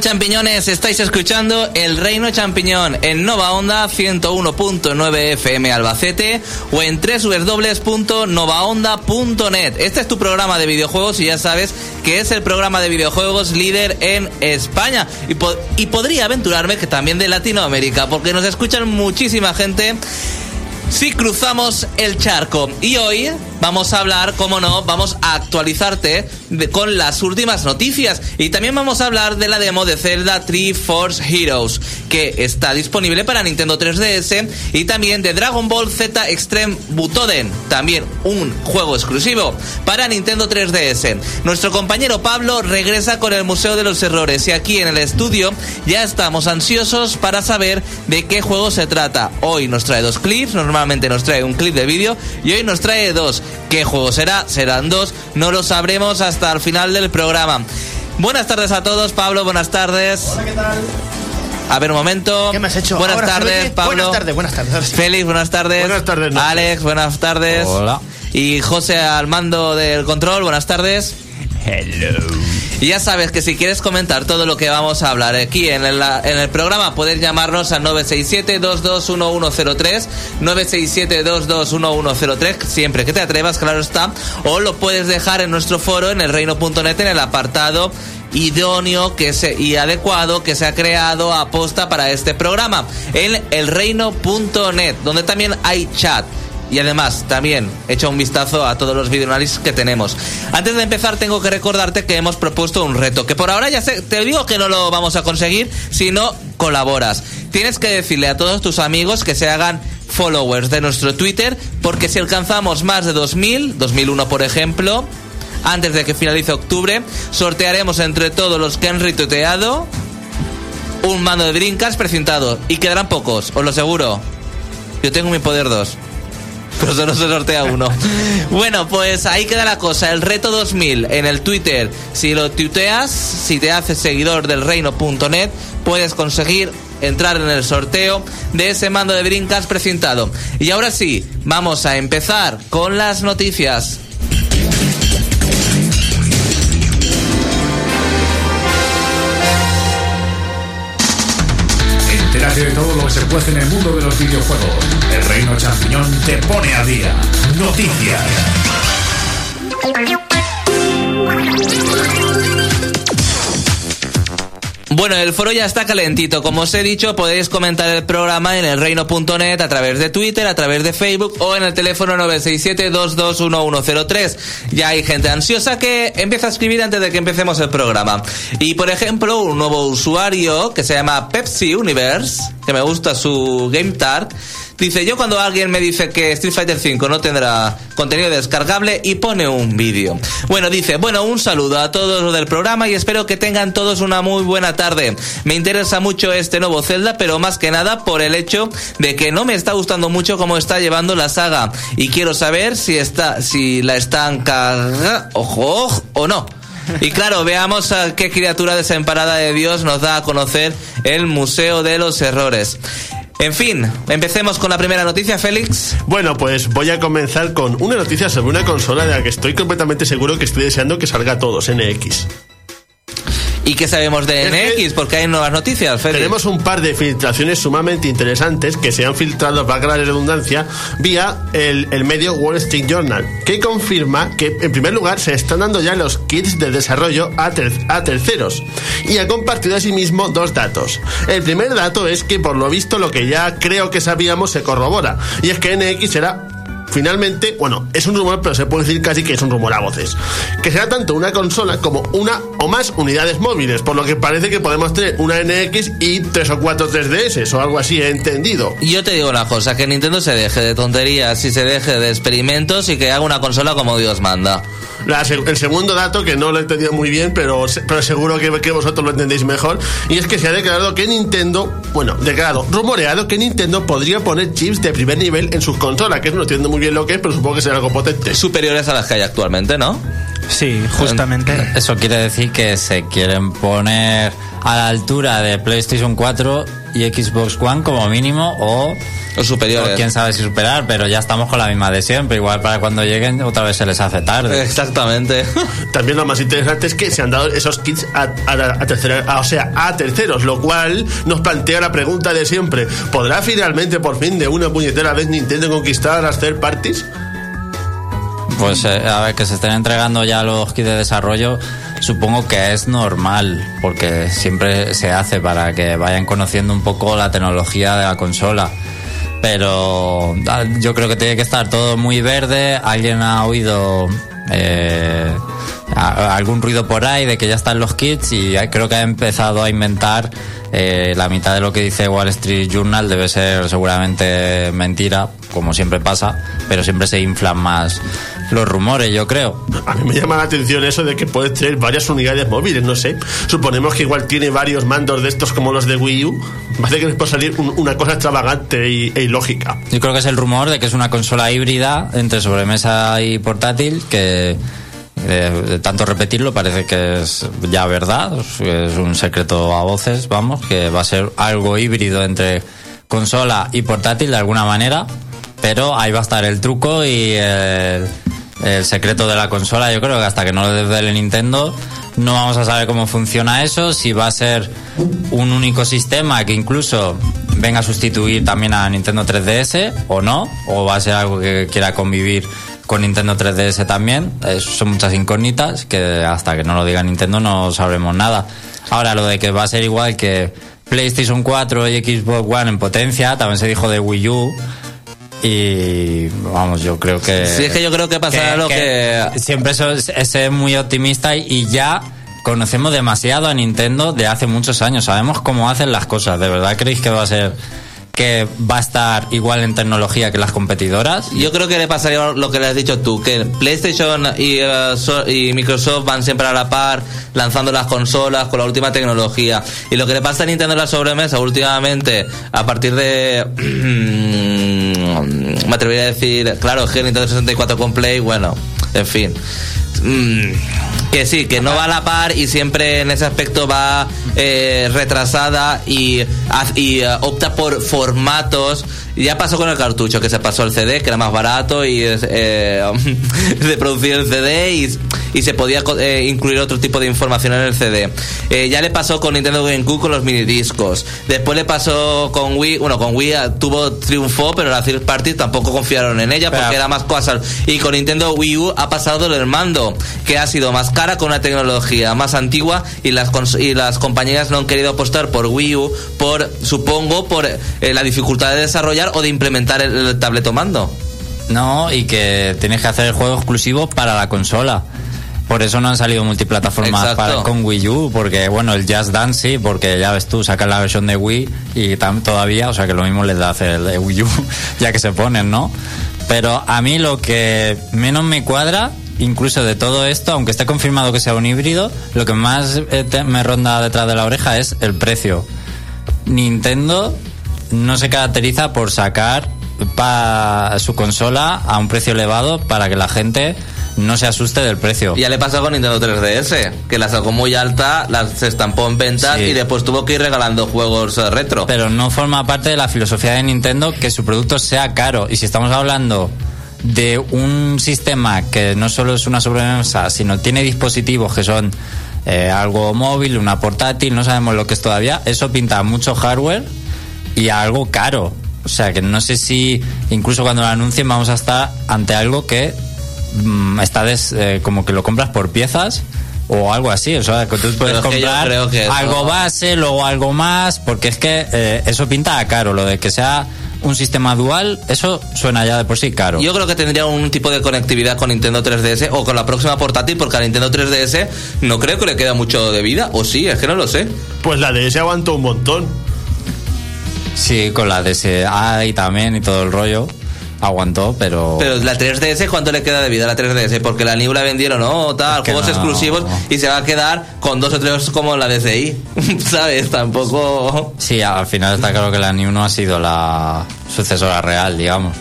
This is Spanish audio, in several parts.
champiñones? Estáis escuchando El Reino Champiñón en Nova Onda 101.9 FM Albacete o en www.novaonda.net. Este es tu programa de videojuegos y ya sabes que es el programa de videojuegos líder en España. Y podría aventurarme que también de Latinoamérica, porque nos escuchan muchísima gente si cruzamos el charco. Y hoy vamos a hablar, como no, vamos a actualizarte con las últimas noticias. Y también vamos a hablar de la demo de Zelda Tree Force Heroes, que está disponible para Nintendo 3DS. Y también de Dragon Ball Z Extreme Butoden, también un juego exclusivo para Nintendo 3DS. Nuestro compañero Pablo regresa con el Museo de los Errores. Y aquí en el estudio ya estamos ansiosos para saber de qué juego se trata. Hoy nos trae dos clips, normalmente nos trae un clip de vídeo y hoy nos trae dos. ¿Qué juego será? Serán dos. No lo sabremos hasta el final del programa. Buenas tardes a todos, Pablo, buenas tardes. Hola, ¿qué tal? A ver, un momento. ¿Qué me has hecho? Buenas Ahora, tardes, Pablo. Buenas tardes, buenas tardes. Félix, buenas tardes. Buenas tardes. Alex, buenas tardes. Hola. Y José al mando del control, buenas tardes. Hello. Y ya sabes que si quieres comentar todo lo que vamos a hablar aquí en el, en el programa, puedes llamarnos al 967-221103, 967-221103, siempre que te atrevas, claro está, o lo puedes dejar en nuestro foro en el reino.net en el apartado idóneo que se, y adecuado que se ha creado a posta para este programa, en elreino.net, donde también hay chat. Y además, también echa un vistazo a todos los videoanálisis que tenemos. Antes de empezar, tengo que recordarte que hemos propuesto un reto. Que por ahora ya sé, te digo que no lo vamos a conseguir si no colaboras. Tienes que decirle a todos tus amigos que se hagan followers de nuestro Twitter. Porque si alcanzamos más de 2000, 2001 por ejemplo, antes de que finalice octubre, sortearemos entre todos los que han retuiteado un mando de Dreamcast precintado. Y quedarán pocos, os lo aseguro. Yo tengo mi poder 2 pero solo se sortea uno. Bueno, pues ahí queda la cosa. El reto 2000 en el Twitter. Si lo tuiteas, si te haces seguidor del reino.net, puedes conseguir entrar en el sorteo de ese mando de Dreamcast precintado. Y ahora sí, vamos a empezar con las noticias. De todo lo que se puede en el mundo de los videojuegos. El Reino Champiñón te pone a día. Noticias. Bueno, el foro ya está calentito. Como os he dicho, podéis comentar el programa en elreino.net a través de Twitter, a través de Facebook o en el teléfono 967-221103. Ya hay gente ansiosa que empieza a escribir antes de que empecemos el programa. Y por ejemplo, un nuevo usuario que se llama Pepsi Universe, que me gusta su Game Tart, Dice, yo cuando alguien me dice que Street Fighter V no tendrá contenido descargable y pone un vídeo. Bueno, dice, bueno, un saludo a todos los del programa y espero que tengan todos una muy buena tarde. Me interesa mucho este nuevo Zelda, pero más que nada por el hecho de que no me está gustando mucho cómo está llevando la saga y quiero saber si está si la están ojo, ojo o no. Y claro, veamos a qué criatura desemparada de Dios nos da a conocer el Museo de los Errores. En fin, empecemos con la primera noticia, Félix. Bueno, pues voy a comenzar con una noticia sobre una consola de la que estoy completamente seguro que estoy deseando que salga a todos, NX. ¿Y qué sabemos de NX? Porque hay nuevas noticias, Félix. Tenemos un par de filtraciones sumamente interesantes que se han filtrado, para la redundancia, vía el, el medio Wall Street Journal, que confirma que, en primer lugar, se están dando ya los kits de desarrollo a, ter- a terceros. Y ha compartido asimismo dos datos. El primer dato es que, por lo visto, lo que ya creo que sabíamos se corrobora. Y es que NX será finalmente, bueno, es un rumor, pero se puede decir casi que es un rumor a voces, que será tanto una consola como una o más unidades móviles, por lo que parece que podemos tener una NX y tres o cuatro 3DS o algo así, he entendido. Yo te digo una cosa, que Nintendo se deje de tonterías y se deje de experimentos y que haga una consola como Dios manda. La el segundo dato, que no lo he entendido muy bien, pero, pero seguro que, que vosotros lo entendéis mejor, y es que se ha declarado que Nintendo, bueno, declarado, rumoreado que Nintendo podría poner chips de primer nivel en sus consolas, que no entiendo muy bien lo que es, pero supongo que será algo potente. Superiores a las que hay actualmente, ¿no? Sí, justamente. Eso quiere decir que se quieren poner a la altura de PlayStation 4 y Xbox One como mínimo o Los superiores. o quién sabe si superar, pero ya estamos con la misma de siempre. Igual para cuando lleguen otra vez se les hace tarde. Exactamente. También lo más interesante es que se han dado esos kits a, a- a tercera- a- o sea, a terceros, lo cual nos plantea la pregunta de siempre: ¿podrá finalmente por fin de una puñetera vez Nintendo conquistar a las third parties? Pues eh, a ver, que se estén entregando ya los kits de desarrollo, supongo que es normal, porque siempre se hace para que vayan conociendo un poco la tecnología de la consola. Pero ah, yo creo que tiene que estar todo muy verde. Alguien ha oído eh, algún ruido por ahí de que ya están los kits y creo que ha empezado a inventar eh, la mitad de lo que dice Wall Street Journal debe ser seguramente mentira, como siempre pasa, pero siempre se inflan más los rumores, yo creo. A mí me llama la atención eso de que puedes tener varias unidades móviles, no sé. Suponemos que igual tiene varios mandos de estos como los de Wii U. Parece que les puede salir un- una cosa extravagante y- e ilógica. Yo creo que es el rumor de que es una consola híbrida entre sobremesa y portátil que eh, de tanto repetirlo parece que es ya verdad, es un secreto a voces, vamos, que va a ser algo híbrido entre consola y portátil de alguna manera, pero ahí va a estar el truco y el, el secreto de la consola. Yo creo que hasta que no lo desvele Nintendo no vamos a saber cómo funciona eso, si va a ser un único sistema que incluso venga a sustituir también a Nintendo 3DS o no, o va a ser algo que quiera convivir con Nintendo 3DS también. Eh, son muchas incógnitas que hasta que no lo diga Nintendo no sabremos nada. Ahora, lo de que va a ser igual que PlayStation 4 y Xbox One en potencia, también se dijo de Wii U. Y vamos, yo creo que. Sí, es que yo creo que pasará lo que- Siempre es, ser muy optimista y, y ya conocemos demasiado a Nintendo de hace muchos años. Sabemos cómo hacen las cosas. ¿De verdad creéis que va a ser. que va a estar igual en tecnología que las competidoras? Yo creo que le pasaría lo que le has dicho tú, que PlayStation y, so- y Microsoft van siempre a la par, lanzando las consolas con la última tecnología. Y lo que le pasa a Nintendo en la sobremesa últimamente, a partir de... me atrevería a decir, claro, que Nintendo 64 con Play, bueno, en fin. Mm, que sí, que no va a la par y siempre en ese aspecto va eh, retrasada y eh, opta por formatos. Ya pasó con el cartucho, que se pasó el CD, que era más barato y eh, de producir el CD y, y se podía eh, incluir otro tipo de información en el CD. Eh, ya le pasó con Nintendo GameCube con los minidiscos. Después le pasó con Wii, bueno, con Wii eh, tuvo triunfó, pero las third parties tampoco confiaron en ella porque Pero- era más cosas. Y con Nintendo Wii U ha pasado el mando, que ha sido más cara con una tecnología más antigua y las y las compañías no han querido apostar por Wii U por supongo por eh, la dificultad de desarrollar o de implementar el, el tableto mando. No, y que tienes que hacer el juego exclusivo para la consola. Por eso no han salido multiplataformas para, con Wii U, porque bueno, el Just Dance sí, porque ya ves tú, sacan la versión de Wii y tam- todavía, o sea que lo mismo les da hacer el de Wii U, ya que se ponen, ¿no? Pero a mí lo que menos me cuadra, incluso de todo esto, aunque esté confirmado que sea un híbrido, lo que más eh, te- me ronda detrás de la oreja es el precio. Nintendo no se caracteriza por sacar su consola a un precio elevado para que la gente no se asuste del precio. Ya le pasó con Nintendo 3DS, que la sacó muy alta, la se estampó en ventas Sí. y después tuvo que ir regalando juegos eh, retro. Pero no forma parte de la filosofía de Nintendo que su producto sea caro. Y si estamos hablando de un sistema que no solo es una sobremesa, sino tiene dispositivos que son eh, algo móvil, una portátil, no sabemos lo que es todavía, eso pinta mucho hardware y a algo caro. O sea que no sé si incluso cuando lo anuncien vamos a estar ante algo que mm, está des- eh, como que lo compras por piezas o algo así. O sea, que tú puedes que comprar creo que eso- algo base, luego algo más, porque es que eh, eso pinta a caro. Lo de que sea un sistema dual, eso suena ya de por sí caro. Yo creo que tendría un tipo de conectividad con Nintendo 3DS o con la próxima portátil, porque a Nintendo 3DS no creo que le queda mucho de vida, o sí, es que no lo sé. Pues la DS aguantó un montón. Sí, con la DSA y también y todo el rollo. Aguantó, pero. Pero la 3DS, ¿cuánto le queda de vida a la 3DS? Porque la New la vendieron, no, tal, Es que juegos no. exclusivos y se va a quedar con dos o tres como la DSi. ¿Sabes? Tampoco. Sí, al final está claro que la New no ha sido la sucesora real, digamos.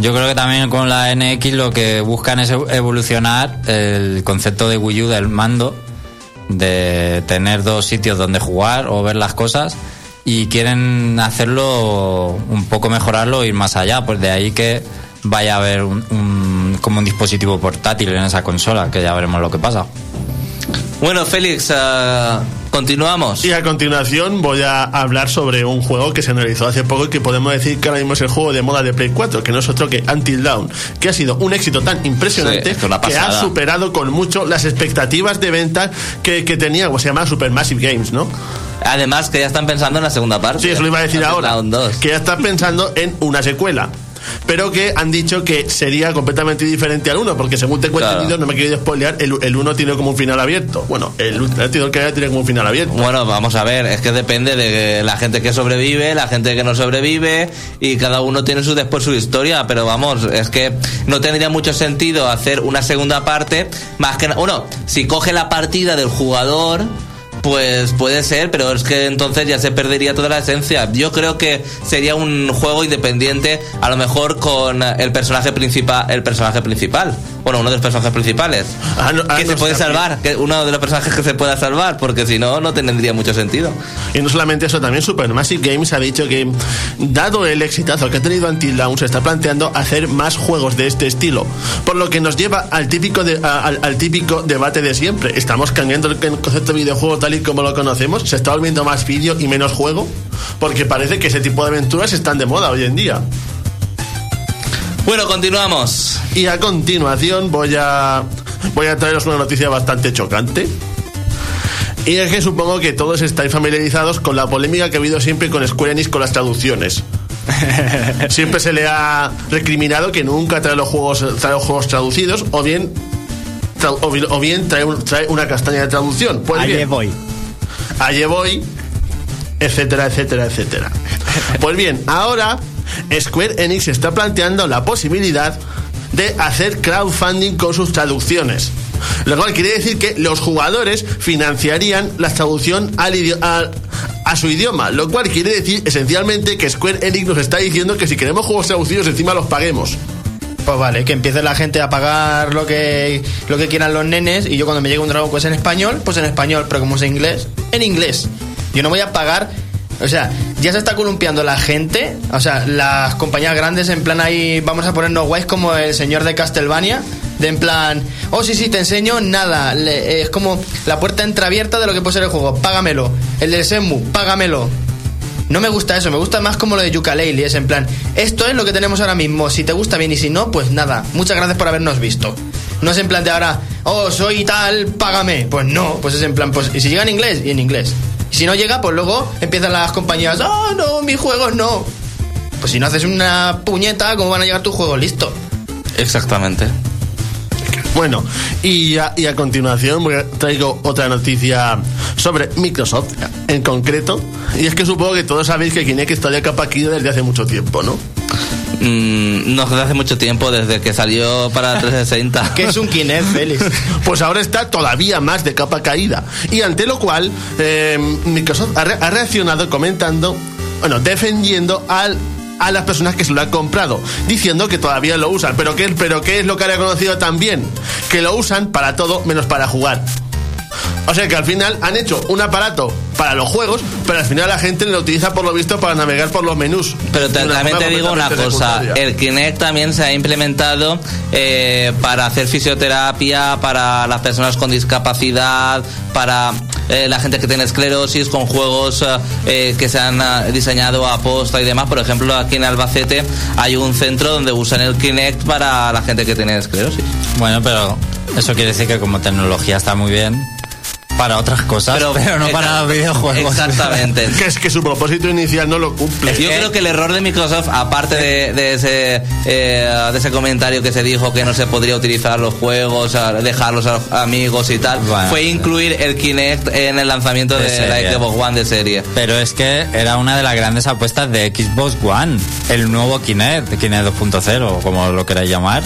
Yo creo que también con la NX lo que buscan es evolucionar el concepto de Wii U del mando, de tener dos sitios donde jugar o ver las cosas y quieren hacerlo un poco mejorarlo e ir más allá, pues de ahí que vaya a haber un, un- como un dispositivo portátil en esa consola, que ya veremos lo que pasa. Bueno, Félix, ah, continuamos. Y a continuación voy a hablar sobre un juego que se analizó hace poco y que podemos decir que ahora mismo es el juego de moda de Play 4, que no es otro que Until Dawn, que ha sido un éxito tan impresionante Sí, es que ha superado con mucho las expectativas de ventas que, que tenía, como se llama Supermassive Games, ¿no? Además, que ya están pensando en la segunda parte. Sí, eso lo iba a decir ahora. Dawn 2. Que ya está pensando en una secuela. Pero que han dicho que sería completamente diferente al 1, porque según Claro. entendido, no me he querido spoilear, el, el 1 tiene como un final abierto. Bueno, el último que había tiene como un final abierto. Bueno, vamos a ver, es que depende de la gente que sobrevive, la gente que no sobrevive y cada uno tiene su después su historia, pero vamos, es que no tendría mucho sentido hacer una segunda parte más que uno, si coge la partida del jugador pues puede ser, pero es que entonces ya se perdería toda la esencia. Yo creo que sería un juego independiente, a lo mejor con el personaje principal, el personaje principal, bueno, uno de los personajes principales, Ah, no, ah, que no se puede salvar, que uno de los personajes que se pueda salvar, porque si no, no tendría mucho sentido. Y no solamente eso, también Supermassive Games ha dicho que, dado el exitazo que ha tenido Until Dawn, se está planteando hacer más juegos de este estilo. Por lo que nos lleva al típico, de- a- al, al típico debate de siempre. ¿Estamos cambiando el concepto de videojuego tal y como lo conocemos? ¿Se está volviendo más vídeo y menos juego? Porque parece que ese tipo de aventuras están de moda hoy en día. Bueno, continuamos. Y a continuación voy a voy a traeros una noticia bastante chocante. Y es que supongo que todos estáis familiarizados con la polémica que ha habido siempre con Square Enix con las traducciones. Siempre se le ha recriminado que nunca trae los juegos, trae los juegos traducidos o bien o bien, o bien trae, un- trae una castaña de traducción. Pues Allí bien, voy. allí voy, etcétera, etcétera, etcétera. Pues bien, ahora Square Enix está planteando la posibilidad de hacer crowdfunding con sus traducciones. Lo cual quiere decir que los jugadores financiarían la traducción al a, a su idioma. Lo cual quiere decir esencialmente que Square Enix nos está diciendo que si queremos juegos traducidos encima los paguemos. Pues vale, que empiece la gente a pagar lo que, lo que quieran los nenes y yo cuando me llegue un Dragon Quest en español, pues en español, pero como es en inglés, en inglés. Yo no voy a pagar, o sea, ya se está columpiando la gente, o sea, las compañías grandes en plan ahí, vamos a ponernos guays como el señor de Castlevania, de en plan, oh sí, sí, te enseño nada, le- es como la puerta entreabierta de lo que puede ser el juego, págamelo. El del Senmu, págamelo. No me gusta eso, me gusta más como lo de Yooka-Laylee, es en plan, esto es lo que tenemos ahora mismo, si te gusta bien y si no, pues nada, muchas gracias por habernos visto. No es en plan de ahora, oh, soy tal, págame. Pues no, pues es en plan, pues, y si llega en inglés, y en inglés. Y si no llega, pues luego empiezan las compañías, oh, no, mis juegos no. Pues si no haces una puñeta, ¿cómo van a llegar tus juegos? Listo. Exactamente. Bueno, y a, y a continuación voy a- traigo otra noticia sobre Microsoft en concreto. Y es que supongo que todos sabéis que Kinect está de capa caída desde hace mucho tiempo, ¿no? Mm, no desde hace mucho tiempo, desde que salió para 360. Que es un Kinect, Félix. Pues ahora está todavía más de capa caída. Y ante lo cual, eh, Microsoft ha, re- ha reaccionado comentando, bueno, defendiendo al a las personas que se lo han comprado, diciendo que todavía lo usan. Pero ¿qué, pero ¿qué es lo que ha reconocido también? Que lo usan para todo menos para jugar. O sea que al final han hecho un aparato para los juegos, pero al final la gente lo utiliza por lo visto para navegar por los menús. Pero también te digo una cosa, el Kinect también se ha implementado eh, para hacer fisioterapia, para las personas con discapacidad, para eh, la gente que tiene esclerosis, con juegos eh, eh, que se han diseñado a posta y demás. Por ejemplo, aquí en Albacete hay un centro donde usan el Kinect para la gente que tiene esclerosis. Bueno, pero eso quiere decir que como tecnología está muy bien para otras cosas, pero, no para videojuegos. Exactamente. Que es que su propósito inicial no lo cumple. Yo creo que el error de Microsoft, aparte de, de ese eh, de ese comentario que se dijo que no se podría utilizar los juegos, dejarlos a los amigos y tal, Bueno. fue incluir el Kinect en el lanzamiento de, De la. Xbox One de serie. Pero es que era una de las grandes apuestas de Xbox One, el nuevo Kinect, Kinect 2.0, como lo queráis llamar.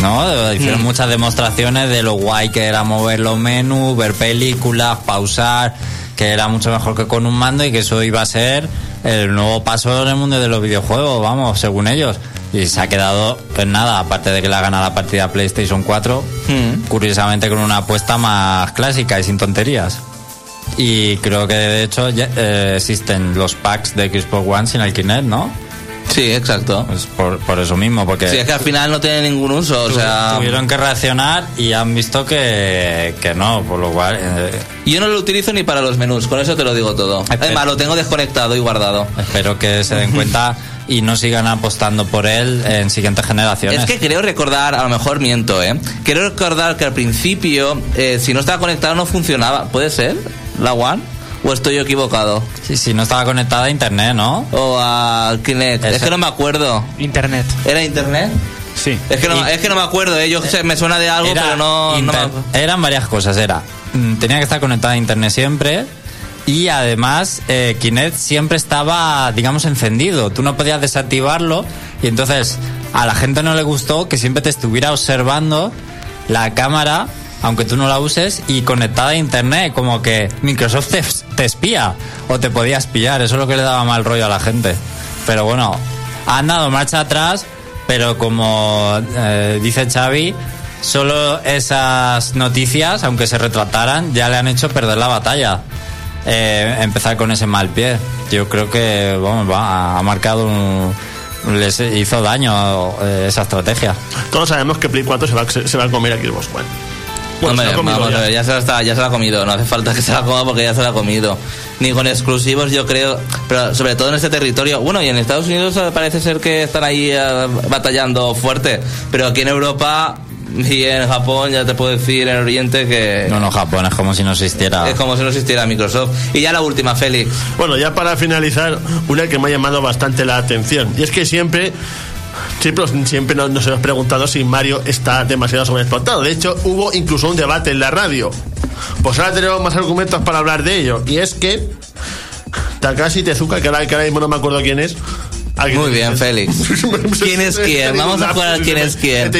¿No? Hicieron Mm. muchas demostraciones de lo guay que era mover los menús, ver películas, pausar, que era mucho mejor que con un mando y que eso iba a ser el nuevo paso en el mundo de los videojuegos, vamos, según ellos. Y se ha quedado en nada, aparte de que le ha ganado la partida PlayStation 4, Mm. curiosamente con una apuesta más clásica y sin tonterías. Y creo que de hecho ya, eh, existen los packs de Xbox One sin el Kinect, ¿no? Sí, exacto. Pues por, por eso mismo, porque Sí, es que al final no tiene ningún uso, o sea... tuvieron que reaccionar y han visto que, que no, por lo cual eh, Yo no lo utilizo ni para los menús, con eso te lo digo todo. Espera. Además, lo tengo desconectado y guardado. espero que se den cuenta y no sigan apostando por él en siguientes generaciones. Es que creo recordar, a lo mejor miento, ¿eh? Creo recordar que al principio, eh, si no estaba conectado, no funcionaba. ¿Puede ser? ¿La One? ¿O estoy yo equivocado? Sí, sí, no estaba conectada a internet, ¿no? ¿O al Kinect? Es que no me acuerdo. Internet. ¿Era internet? Sí. Es que no, Y- es que no me acuerdo, ¿eh? Yo sé, me suena de algo, pero no, me. Eran varias cosas, era. mm, Tenía que estar conectada a internet siempre. Y además, eh, Kinect siempre estaba, digamos, encendido. Tú no podías desactivarlo. Y entonces, a la gente no le gustó que siempre te estuviera observando la cámara, aunque tú no la uses, y conectada a internet. Como que Microsoft te, espía. O te podía espiar. Eso es lo que le daba mal rollo a la gente. Pero bueno, han dado marcha atrás. Pero como eh, dice Xavi, solo esas noticias, aunque se retrataran, ya le han hecho perder la batalla. Eh, empezar con ese mal pie. Yo creo que vamos, va, ha marcado un. Les hizo daño eh, esa estrategia. Todos sabemos que Play 4 se va, se va a comer a Xbox One. Bueno, Hombre, vamos ya. a ver, ya se, la está- ya se la ha comido, no hace falta que se la coma porque ya se la ha comido. Ni con exclusivos, yo creo, pero sobre todo en este territorio. Bueno, y en Estados Unidos parece ser que están ahí eh, batallando fuerte, pero aquí en Europa y en Japón, ya te puedo decir, en Oriente, que No, no, Japón es como si no existiera. es como si no existiera Microsoft. Y ya la última, Félix. Bueno, ya para finalizar, una que me ha llamado bastante la atención. Y es que siempre. Siempre, siempre nos, nos hemos preguntado si Mario está demasiado sobreexplotado. De hecho, hubo incluso un debate en la radio. Pues ahora tenemos más argumentos para hablar de ello. Y es que Takashi Tezuka, que ahora, que ahora mismo no me acuerdo quién es. alguien- Muy bien, Félix. ¿Quién es quién? Vamos a jugar quién es quién.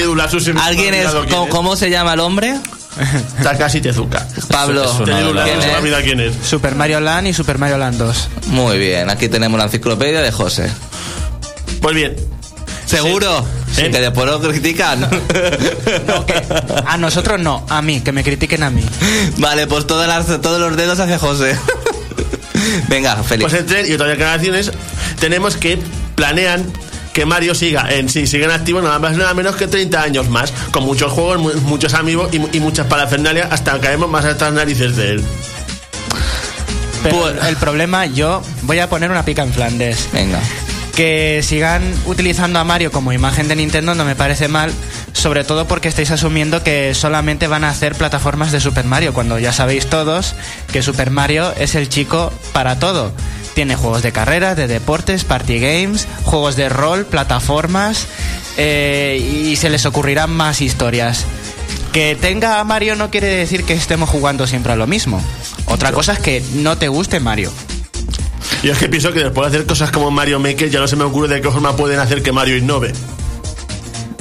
¿Alguien es, ¿cómo, cómo se llama el hombre? Takashi Tezuka. Pablo. Quién es. Super Mario Land y Super Mario Land 2. Muy bien, aquí tenemos la enciclopedia de José. Pues bien, ¿Seguro? Sí. Que después lo critican. No, que a nosotros no, a mí, que me critiquen a mí. Vale, pues todas las, todos los dedos hacia José. Venga, Félix. Pues entre y otras declaraciones tenemos que planean que Mario siga en sí, siga en activo nada más nada menos que 30 años más, con muchos juegos, mu- muchos amigos y, mu- y muchas parafernalias hasta que caemos más hasta las narices de él. Pero Pues- el problema, yo voy a poner una pica en Flandes. Venga. Que sigan utilizando a Mario como imagen de Nintendo no me parece mal, sobre todo porque estáis asumiendo que solamente van a hacer plataformas de Super Mario, cuando ya sabéis todos que Super Mario es el chico para todo. Tiene juegos de carreras, de deportes, party games, juegos de rol, plataformas, eh, y se les ocurrirán más historias. Que tenga a Mario no quiere decir que estemos jugando siempre a lo mismo. Otra cosa es que no te guste Mario. Y es que pienso que después de hacer cosas como Mario Maker ya no se me ocurre de qué forma pueden hacer que Mario innove.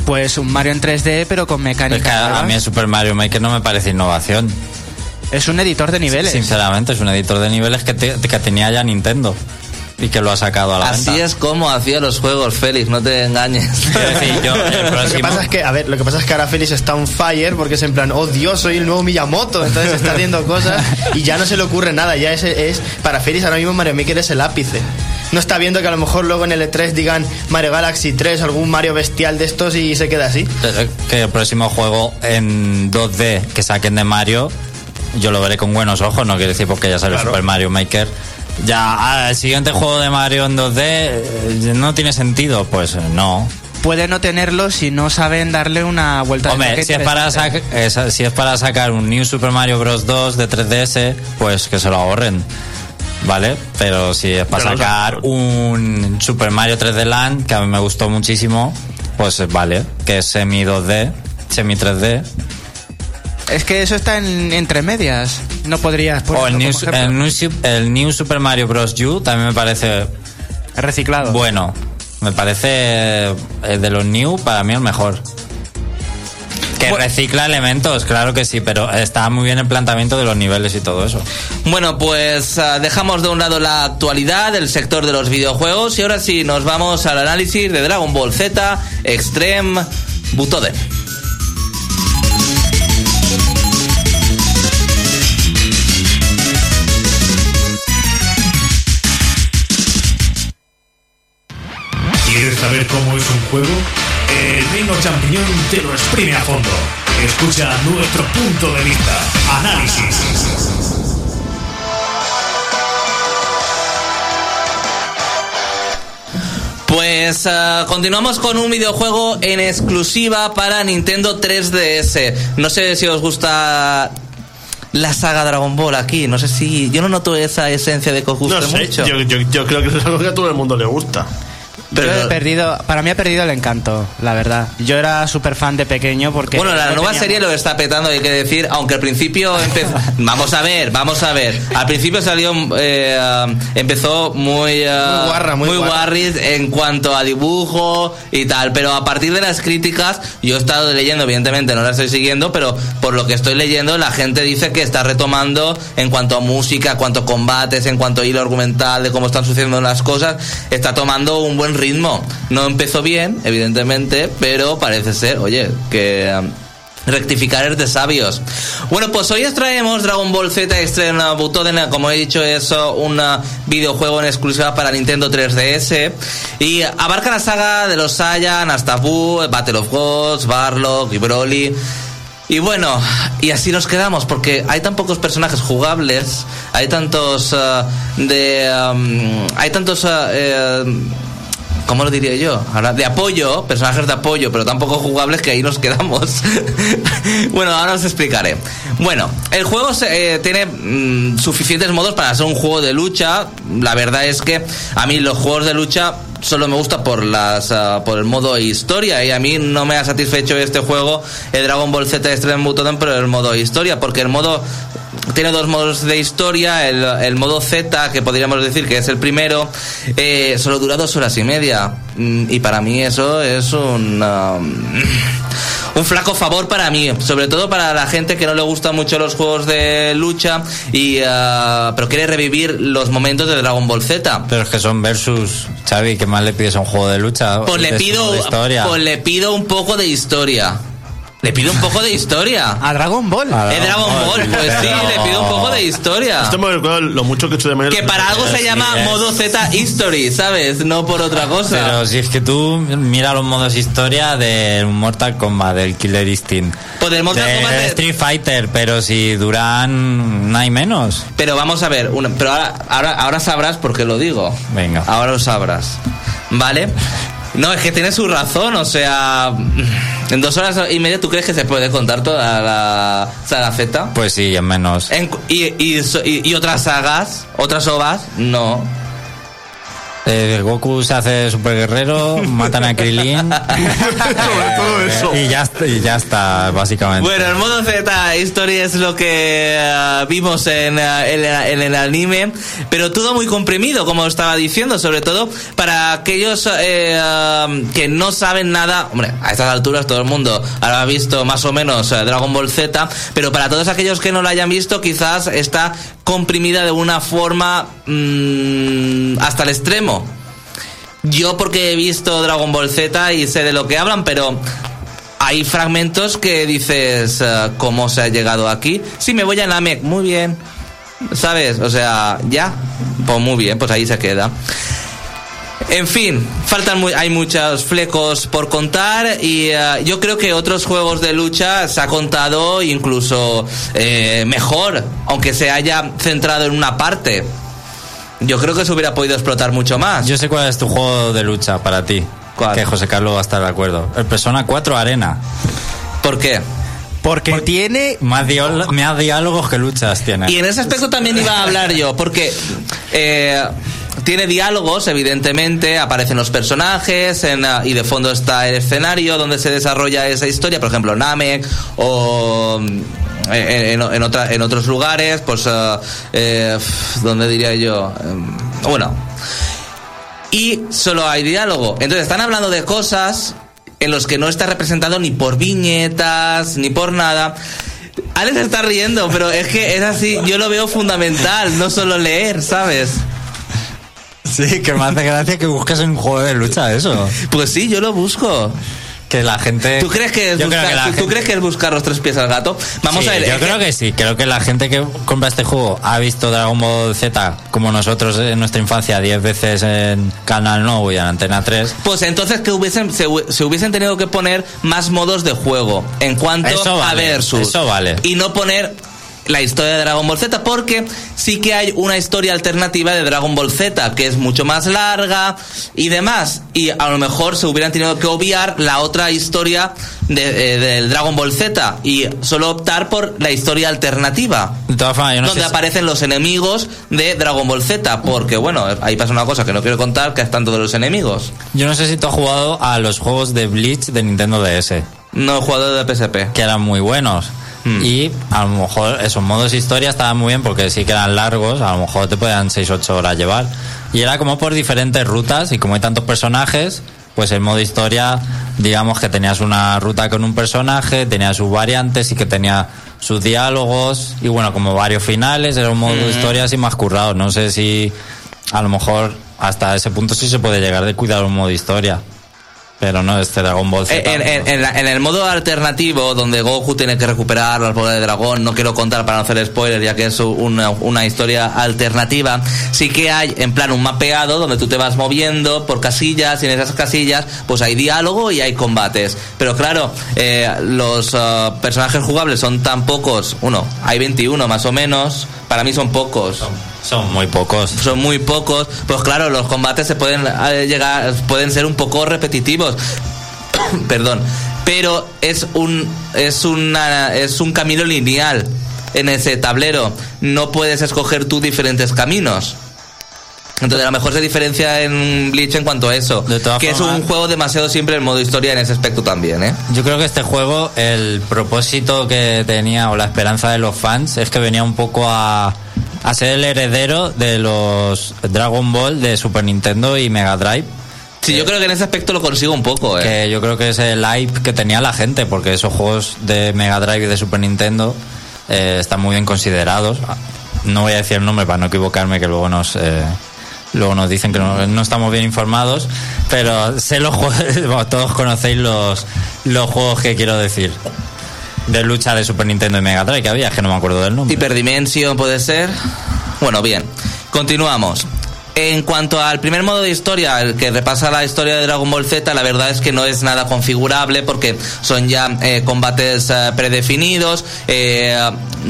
Pues un Mario en 3D, pero con Es que mecánica. a, a mí el Super Mario Maker no me parece innovación. Es un editor de niveles. Sinceramente, es un editor de niveles que, te- que tenía ya Nintendo y que lo ha sacado a la Así venta. es como hacía los juegos, Félix, no te engañes. Decir, yo, el Lo que próximo- pasa es que, a ver, lo que pasa es que ahora Félix está on fire porque es en plan, oh Dios, soy el nuevo Miyamoto, entonces está haciendo cosas y ya no se le ocurre nada, ya es, es para Félix ahora mismo Mario Maker es el ápice. No está viendo que a lo mejor luego en el E3 digan Mario Galaxy 3, algún Mario bestial de estos y se queda así. Eh, que el próximo juego en 2D que saquen de Mario, yo lo veré con buenos ojos, no quiere decir porque ya sale Claro. Super Mario Maker. Ya, ah, el siguiente juego de Mario en 2D eh, no tiene sentido, pues eh, no. Puede no tenerlo si no saben darle una vuelta de Hombre, tuerca si es, para si es para sacar un New Super Mario Bros. 2 de 3DS, pues que se lo ahorren. ¿Vale? Pero si es para Pero, sacar un Super Mario 3D Land, que a mí me gustó muchísimo, pues eh, vale, que es semi 2D, semi 3D. Es que eso está en, entre medias. No podrías O el ponerlo New, ejemplo. el, New, Su- el New Super Mario Bros. U también me parece reciclado. bueno. Me parece eh, de los New para mí el mejor. Que recicla elementos, claro que sí, pero está muy bien el planteamiento de los niveles y todo eso. Bueno, pues ah, dejamos de un lado la actualidad del sector de los videojuegos y ahora sí nos vamos al análisis de Dragon Ball Z Extreme Butoden. Cómo es un juego? El reino champiñón te lo exprime a fondo. Escucha nuestro punto de vista. Análisis. Pues ah, continuamos con un videojuego en exclusiva para Nintendo 3DS. No sé si os gusta la saga Dragon Ball aquí. No sé si. Yo no noto esa esencia de que os guste No sé, mucho. yo, yo- yo creo que eso es algo que a todo el mundo le gusta. Yo Pero- he perdido, para mí ha perdido el encanto, la verdad. Yo era súper fan de pequeño porque... Bueno, la no nueva teníamos- serie lo está petando, hay que decir, aunque al principio empezó... vamos a ver, vamos a ver. Al principio salió, eh, empezó muy... eh, Muy guarra, muy guarra. guarris en cuanto a dibujo y tal, pero a partir de las críticas, yo he estado leyendo, evidentemente no las estoy siguiendo, pero por lo que estoy leyendo, la gente dice que está retomando en cuanto a música, en cuanto a combates, en cuanto a hilo argumental, de cómo están sucediendo las cosas, está tomando un buen ritmo. No empezó bien, evidentemente, pero parece ser, oye, que... um, Rectificar es de sabios. Bueno, pues hoy os traemos Dragon Ball Z Extreme Butoden, como he dicho, es un videojuego en exclusiva para Nintendo 3DS y abarca la saga de los Saiyan hasta Buu, Battle of Gods, Barlock y Broly. Y bueno, y así nos quedamos, porque hay tan pocos personajes jugables, hay tantos uh, de... um, hay tantos... uh, eh, ¿Cómo lo diría yo? Ahora, de apoyo, personajes de apoyo, pero tampoco jugables que ahí nos quedamos. bueno, ahora os explicaré. Bueno, el juego se- eh, tiene mm, suficientes modos para ser un juego de lucha. La verdad es que a mí los juegos de lucha solo me gusta por las ah, por el modo historia y a mí no me ha satisfecho este juego el Dragon Ball Z Extreme Butoden pero el modo historia porque el modo tiene dos modos de historia. El, el modo Z, que podríamos decir que es el primero, eh, solo dura dos horas y media. Mm, Y para mí eso es un. um, un flaco favor para mí, sobre todo para la gente que no le gustan mucho los juegos de lucha y ah, pero quiere revivir los momentos de Dragon Ball Z. Pero es que son versus, Xavi, ¿qué más le pides a un juego de lucha? Pues le pido, pues le pido un poco de historia. Le pido un poco de historia. A Dragon Ball. A Es Dragon Ball, pues sí, le pido un poco de historia. Esto me recuerda lo mucho que he hecho de menos. Que para algo se llama modo Z History, ¿sabes? No por otra cosa. Pero si es que tú mira los modos historia del Mortal Kombat, del Killer Instinct. Pues del Mortal del Kombat de- Street Fighter, pero si duran, no hay menos. Pero vamos a ver, una- pero ahora, ahora, ahora sabrás por qué lo digo. Venga. Ahora lo sabrás. ¿Vale? No, es que tiene su razón, o sea, en dos horas y media tú crees que se puede contar toda la saga Z. Pues sí, en menos. En- y, y- y otras sagas, otras ovas, no. Eh, Goku se hace super guerrero, matan a Krilin. Sobre todo eso. Y ya, está- y ya está, básicamente. Bueno, el modo Z History es lo que eh, vimos en, eh, en, en el anime, pero todo muy comprimido, como estaba diciendo, sobre todo para aquellos eh, que no saben nada. Hombre, a estas alturas todo el mundo habrá visto más o menos Dragon Ball Z, pero para todos aquellos que no lo hayan visto, quizás está comprimida de una forma mm, hasta el extremo. Yo porque he visto Dragon Ball Z y sé de lo que hablan, pero hay fragmentos que dices, eh, ¿cómo se ha llegado aquí? Sí, me voy a Namek, muy bien. ¿Sabes? O sea, ya. Pues muy bien, pues ahí se queda. En fin, faltan muy, hay muchos flecos por contar y eh, yo creo que otros juegos de lucha se ha contado incluso eh, mejor, aunque se haya centrado en una parte. Yo creo que se hubiera podido explotar mucho más. Yo sé cuál es tu juego de lucha para ti. ¿Cuál? Que José Carlos va a estar de acuerdo. El Persona 4 Arena. ¿Por qué? Porque tiene... Más, diálo- más diálogos que luchas tiene. Y en ese aspecto también iba a hablar yo, porque eh, tiene diálogos, evidentemente, aparecen los personajes en, ah, y de fondo está el escenario donde se desarrolla esa historia, por ejemplo, Namek o en, en, en otra- en otros lugares, pues, ah, eh, f- ¿dónde diría yo? Em, Bueno, y solo hay diálogo. Entonces están hablando de cosas en los que no está representado ni por viñetas, ni por nada. Alex está riendo, pero es que es así, yo lo veo fundamental, no solo leer, ¿sabes? Sí, que me hace gracia que busques un juego de lucha eso. Pues sí, yo lo busco. Que la gente. ¿Tú crees que es, buscar, que ¿tú- tú gente- crees que es buscar los tres pies al gato? Vamos Sí, a ver. Yo creo que sí. Creo que la gente que compra este juego ha visto Dragon Ball Z como nosotros en nuestra infancia 10 veces en Canal No y en Antena 3. Pues entonces que hubiesen, se, se hubiesen tenido que poner más modos de juego en cuanto Eso a versus. eso vale. Y no poner la historia de Dragon Ball Z, porque sí que hay una historia alternativa de Dragon Ball Z, que es mucho más larga y demás. Y a lo mejor se hubieran tenido que obviar la otra historia de- eh, del Dragon Ball Z y solo optar por la historia alternativa. De todas formas, yo no donde sé. si- aparecen los enemigos de Dragon Ball Z, porque bueno, ahí pasa una cosa que no quiero contar, que están todos los enemigos. Yo no sé si tú has jugado a los juegos de Bleach de Nintendo DS, No he jugado de PSP. que eran muy buenos. Hmm. Y a lo mejor esos modos historia estaban muy bien porque sí que eran largos, a lo mejor te podían 6-8 horas llevar. Y era como por diferentes rutas y como hay tantos personajes, pues el modo historia, digamos que tenías una ruta con un personaje, tenía sus variantes y que tenía sus diálogos y bueno, como varios finales, era un modo de historia así más currado. No sé si a lo mejor hasta ese punto sí se puede llegar de cuidar un modo historia. Pero no este Dragon Ball Z. En, en- en la- en el modo alternativo, donde Goku tiene que recuperar las bolas de dragón, no quiero contar para no hacer spoilers, ya que es una, una historia alternativa, sí que hay en plan un mapeado donde tú te vas moviendo por casillas y en esas casillas pues hay diálogo y hay combates. Pero claro, eh, los ah, personajes jugables son tan pocos, uno, hay 21 más o menos, para mí son pocos. Son muy pocos. son muy pocos, pues claro, los combates se pueden eh, llegar, pueden ser un poco repetitivos. Perdón, pero es un es una es un camino lineal en ese tablero. No puedes escoger tú diferentes caminos. Entonces a lo mejor se diferencia en Bleach en cuanto a eso. De todas que es un juego demasiado simple en modo historia en ese aspecto también, ¿eh? Yo creo que este juego, el propósito que tenía o la esperanza de los fans es que venía un poco a, a ser el heredero de los Dragon Ball de Super Nintendo y Mega Drive. Sí, yo creo que en ese aspecto lo consigo un poco, ¿eh? Que yo creo que es el hype que tenía la gente, porque esos juegos de Mega Drive y de Super Nintendo eh, están muy bien considerados. No voy a decir el nombre para no equivocarme, que luego nos. eh, Luego nos dicen que no, no estamos bien informados, pero sé los juegos, bueno, todos conocéis los, los juegos que quiero decir. De lucha de Super Nintendo y Mega Drive que había, que no me acuerdo del nombre. Hiperdimension puede ser. Bueno, bien. Continuamos. En cuanto al primer modo de historia, el que repasa la historia de Dragon Ball Z, la verdad es que no es nada configurable porque son ya eh, combates eh, predefinidos, eh,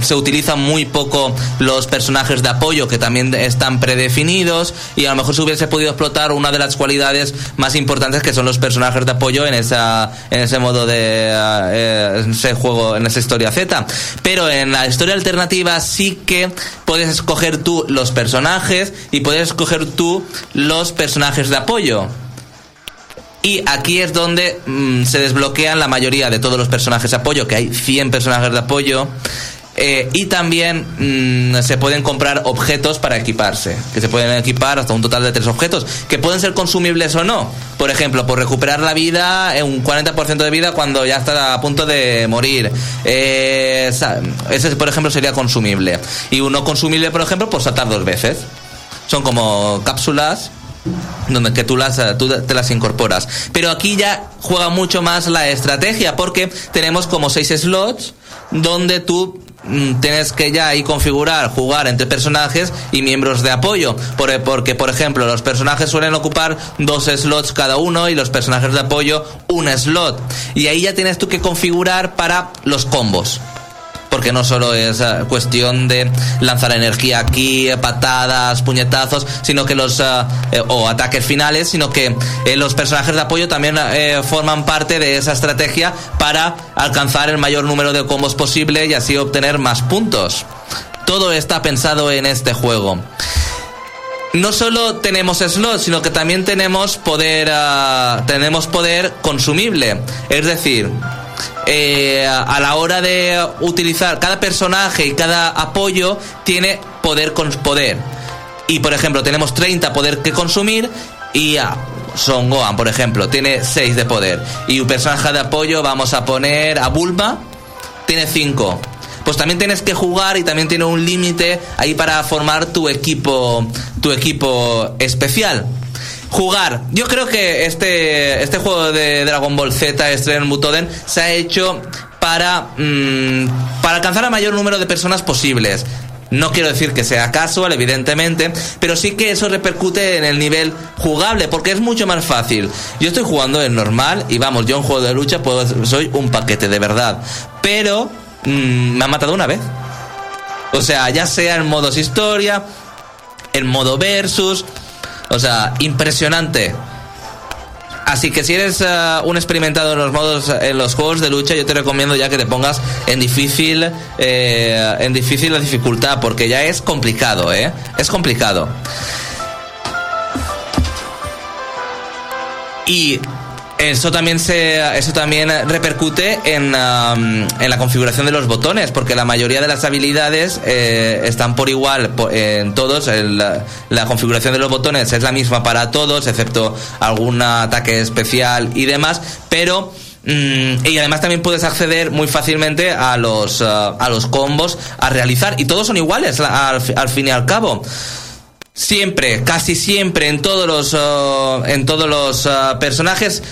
se utilizan muy poco los personajes de apoyo que también están predefinidos y a lo mejor se hubiese podido explotar una de las cualidades más importantes que son los personajes de apoyo en esa en ese modo de en ese juego en esa historia Z. Pero en la historia alternativa sí que puedes escoger tú los personajes y puedes escoger tú los personajes de apoyo y aquí es donde mm, se desbloquean la mayoría de todos los personajes de apoyo, que hay 100 personajes de apoyo. eh, y también mm, se pueden comprar objetos para equiparse, que se pueden equipar hasta un total de tres objetos, que pueden ser consumibles o no. Por ejemplo, por recuperar la vida, eh, un 40% de vida cuando ya está a punto de morir. Eh, ese, por ejemplo, sería consumible. Y uno consumible, por ejemplo, por saltar dos veces. Son como cápsulas donde que tú las eh, tú te las incorporas. Pero aquí ya juega mucho más la estrategia porque tenemos como seis slots donde tú mm, tienes que ya ahí configurar jugar entre personajes y miembros de apoyo. Por- porque por ejemplo los personajes suelen ocupar dos slots cada uno y los personajes de apoyo un slot. Y ahí ya tienes tú que configurar para los combos porque no solo es eh, cuestión de lanzar energía aquí, eh, patadas, puñetazos, sino que los eh, o ataques finales, sino que los personajes de apoyo también forman parte de esa estrategia para alcanzar el mayor número de combos posible y así obtener más puntos. Todo está pensado en este juego. No solo tenemos slots, sino que también tenemos poder, ah, tenemos poder consumible. Es decir, eh, a la hora de utilizar cada personaje y cada apoyo tiene poder con poder. Y por ejemplo, tenemos 30 poder que consumir y ah, Son Gohan, por ejemplo, tiene 6 de poder. Y un personaje de apoyo, vamos a poner a Bulma, tiene 5. Pues también tienes que jugar y también tiene un límite ahí para formar tu equipo, tu equipo especial. Jugar. Yo creo que este, este juego de Dragon Ball Z, Estrella Butoden, se ha hecho para, mm, para alcanzar el mayor número de personas posibles. No quiero decir que sea casual, evidentemente, pero sí que eso repercute en el nivel jugable, porque es mucho más fácil. Yo estoy jugando en normal y vamos, yo en juego de lucha pues, soy un paquete de verdad, pero mm, me ha matado una vez. O sea, ya sea en modos historia, en modo versus, o sea, impresionante. Así que si eres eh, un experimentado en los modos, en los juegos de lucha, yo te recomiendo ya que te pongas en difícil, eh, en difícil la dificultad, porque ya es complicado, ¿eh? Es complicado. Y eso también se, eso también repercute en, en la configuración de los botones, porque la mayoría de las habilidades eh, están por igual en todos. La configuración de los botones es la misma para todos, excepto algún ataque especial y demás, pero mm, y además también puedes acceder muy fácilmente a los uh, a los combos a realizar y todos son iguales al, fi- al fin y al cabo. Siempre, casi siempre, en todos los, uh, en todos los uh, personajes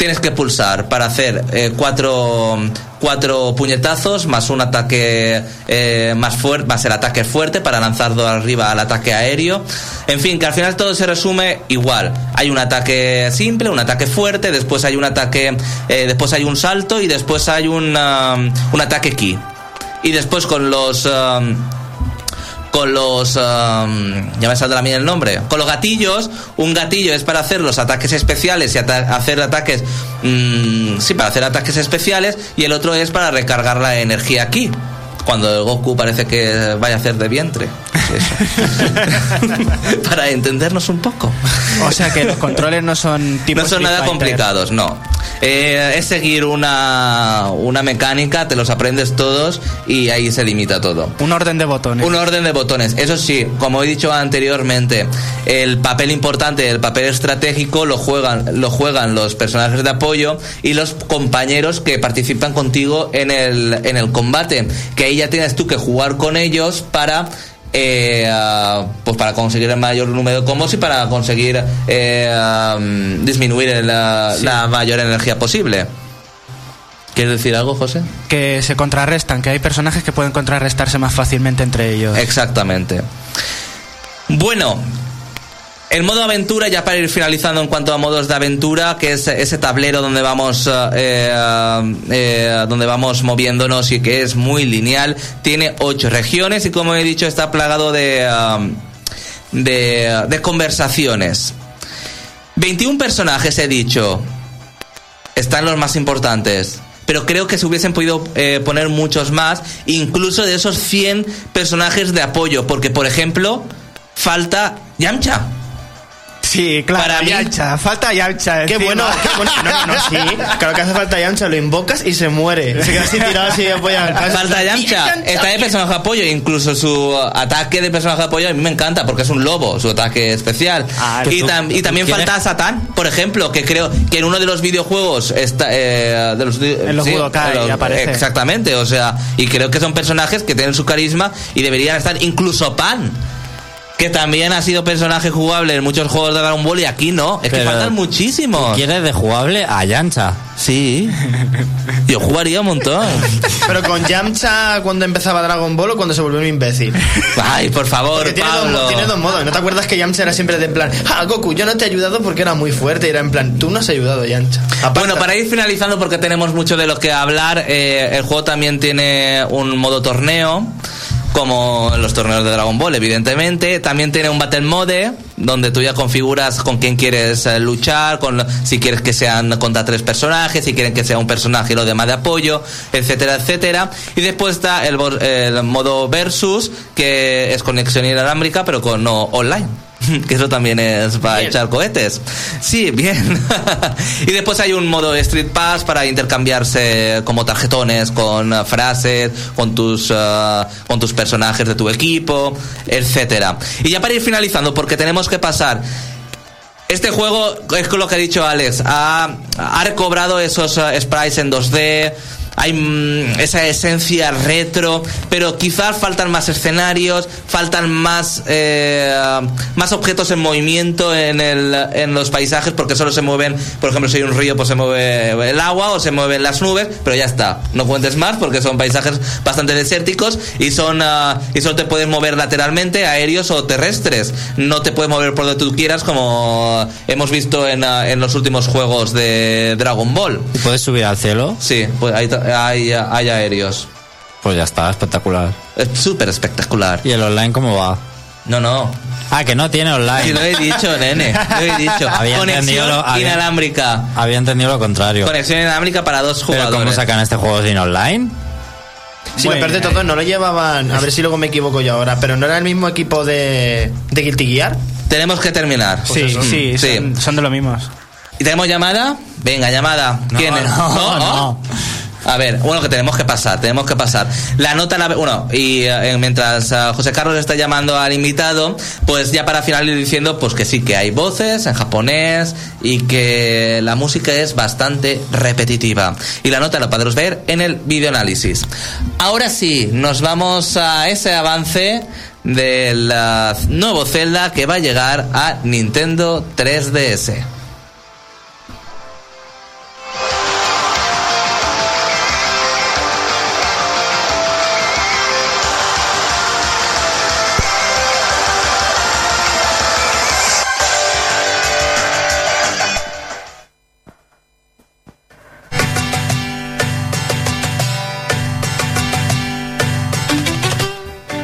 tienes que pulsar para hacer eh, cuatro, cuatro puñetazos más un ataque eh, más fuerte, más el ataque fuerte para lanzarlo arriba al ataque aéreo. En fin, que al final todo se resume igual. Hay un ataque simple, un ataque fuerte, después hay un ataque, eh, después hay un salto y después hay un, um, un ataque ki. Y después con los... um, con los um, ya me saldrá a mí el nombre con los gatillos un gatillo es para hacer los ataques especiales y ata- hacer ataques mm, sí para hacer ataques especiales y el otro es para recargar la energía aquí cuando el Goku parece que vaya a hacer de vientre Eso. para entendernos un poco O sea que los controles no son tipo no son nada complicados, no. Eh, es seguir una, una mecánica, te los aprendes todos y ahí se limita todo. Un orden de botones. Un orden de botones. Eso sí, como he dicho anteriormente, el papel importante, el papel estratégico lo juegan, lo juegan los personajes de apoyo y los compañeros que participan contigo en el, en el combate. Que ahí ya tienes tú que jugar con ellos para eh, ah, pues para conseguir el mayor número de combos y para conseguir eh, disminuir el, ah, la mayor energía posible. ¿Quieres decir algo, José? que se contrarrestan, que hay personajes que pueden contrarrestarse más fácilmente entre ellos. Exactamente. Bueno, el modo aventura, ya para ir finalizando en cuanto a modos de aventura, que es ese tablero donde vamos, eh, eh, eh, donde vamos moviéndonos y que es muy lineal, tiene ocho regiones y como he dicho está plagado de, um, de, conversaciones. 21 personajes he dicho, están los más importantes. Pero creo que se hubiesen podido eh, poner muchos más, incluso de esos 100 personajes de apoyo, porque por ejemplo, falta Yamcha. Sí, claro, Para mí- falta Yamcha. Qué bueno, qué bueno. No, no, no, sí. Claro que hace falta Yamcha, lo invocas y se muere. Se queda así tirado así apoyado. Falta Yamcha. Está de personaje de apoyo, incluso su ataque de personaje de apoyo a mí me encanta porque es un lobo, su ataque especial. Ah, y, tú- tam- y también quieres- falta Satán, por ejemplo, que creo que en uno de los videojuegos está eh, de los, En los Budokai en los- aparece. Exactamente, o sea, y creo que son personajes que tienen su carisma y deberían estar incluso Pan. Que también ha sido personaje jugable en muchos juegos de Dragon Ball y aquí no. Es que Pero- faltan muchísimos. ¿Quieres de jugable a Yancha? Sí. Yo jugaría un montón. Pero con Yamcha cuando empezaba Dragon Ball o cuando se volvió un imbécil. Ay, por favor, Porque tiene dos, Pablo. mo- tiene dos modos. ¿No te acuerdas que Yamcha era siempre de en plan, ah, Goku, yo no te he ayudado porque era muy fuerte? Y era en plan, tú no has ayudado, Yamcha. Aparta. Bueno, para ir finalizando, porque tenemos mucho de lo que hablar, eh, el juego también tiene un modo torneo, como los torneos de Dragon Ball, evidentemente. También tiene un Battle Mode, donde tú ya configuras con quién quieres eh, luchar, con si quieres que sean contra tres personajes, si quieren que sea un personaje y los demás de apoyo, etcétera, etcétera. Y después está el, el modo Versus, que es conexión inalámbrica, pero con no online. Que eso también es para echar cohetes. Sí, bien. y después hay un modo Street Pass para intercambiarse como tarjetones con eh, frases, con tus, eh, con tus personajes de tu equipo, etcétera. Y ya para ir finalizando, porque tenemos que pasar Este juego, es lo que ha dicho Alex, ha, ha recobrado esos eh, sprites en 2D, hay mm, esa esencia retro, pero quizás faltan más escenarios, faltan más, eh, más objetos en movimiento en, el, en los paisajes, porque solo se mueven, por ejemplo, si hay un río, pues se mueve el agua o se mueven las nubes, pero ya está. No cuentes más porque son paisajes bastante desérticos y son ah, y solo te puedes mover lateralmente, aéreos o terrestres. No te puedes mover por donde tú quieras, como hemos visto en, ah, en los últimos juegos de Dragon Ball. ¿Y puedes subir al cielo? Sí, pues hay, hay, hay aéreos. Pues ya está, espectacular. Es súper espectacular. ¿Y el online cómo va? No, no. Ah, que no tiene Sí, online. lo he dicho, nene. Lo he dicho. Había entendido Conexión lo- había- inalámbrica. Había entendido lo contrario. Conexión inalámbrica para dos ¿Pero jugadores. cómo sacan este juego sin online? Si lo peor de todo, no lo llevaban. A ver si luego me equivoco yo ahora. Pero no era el mismo equipo de, de Guilty Gear. Tenemos que terminar. Sí, Pues eso. sí, Sí. Son, son de los mismos. ¿Y tenemos llamada? Venga, llamada. No, ¿Quién es? no, no. A ver, bueno, que tenemos que pasar, tenemos que pasar. La nota, la, bueno, y eh, mientras eh, José Carlos está llamando al invitado, pues ya para final ir diciendo, pues que sí, que hay voces en japonés y que la música es bastante repetitiva. Y la nota la podremos ver en el videoanálisis. Ahora sí, nos vamos a ese avance del eh, nuevo Zelda que va a llegar a Nintendo 3DS.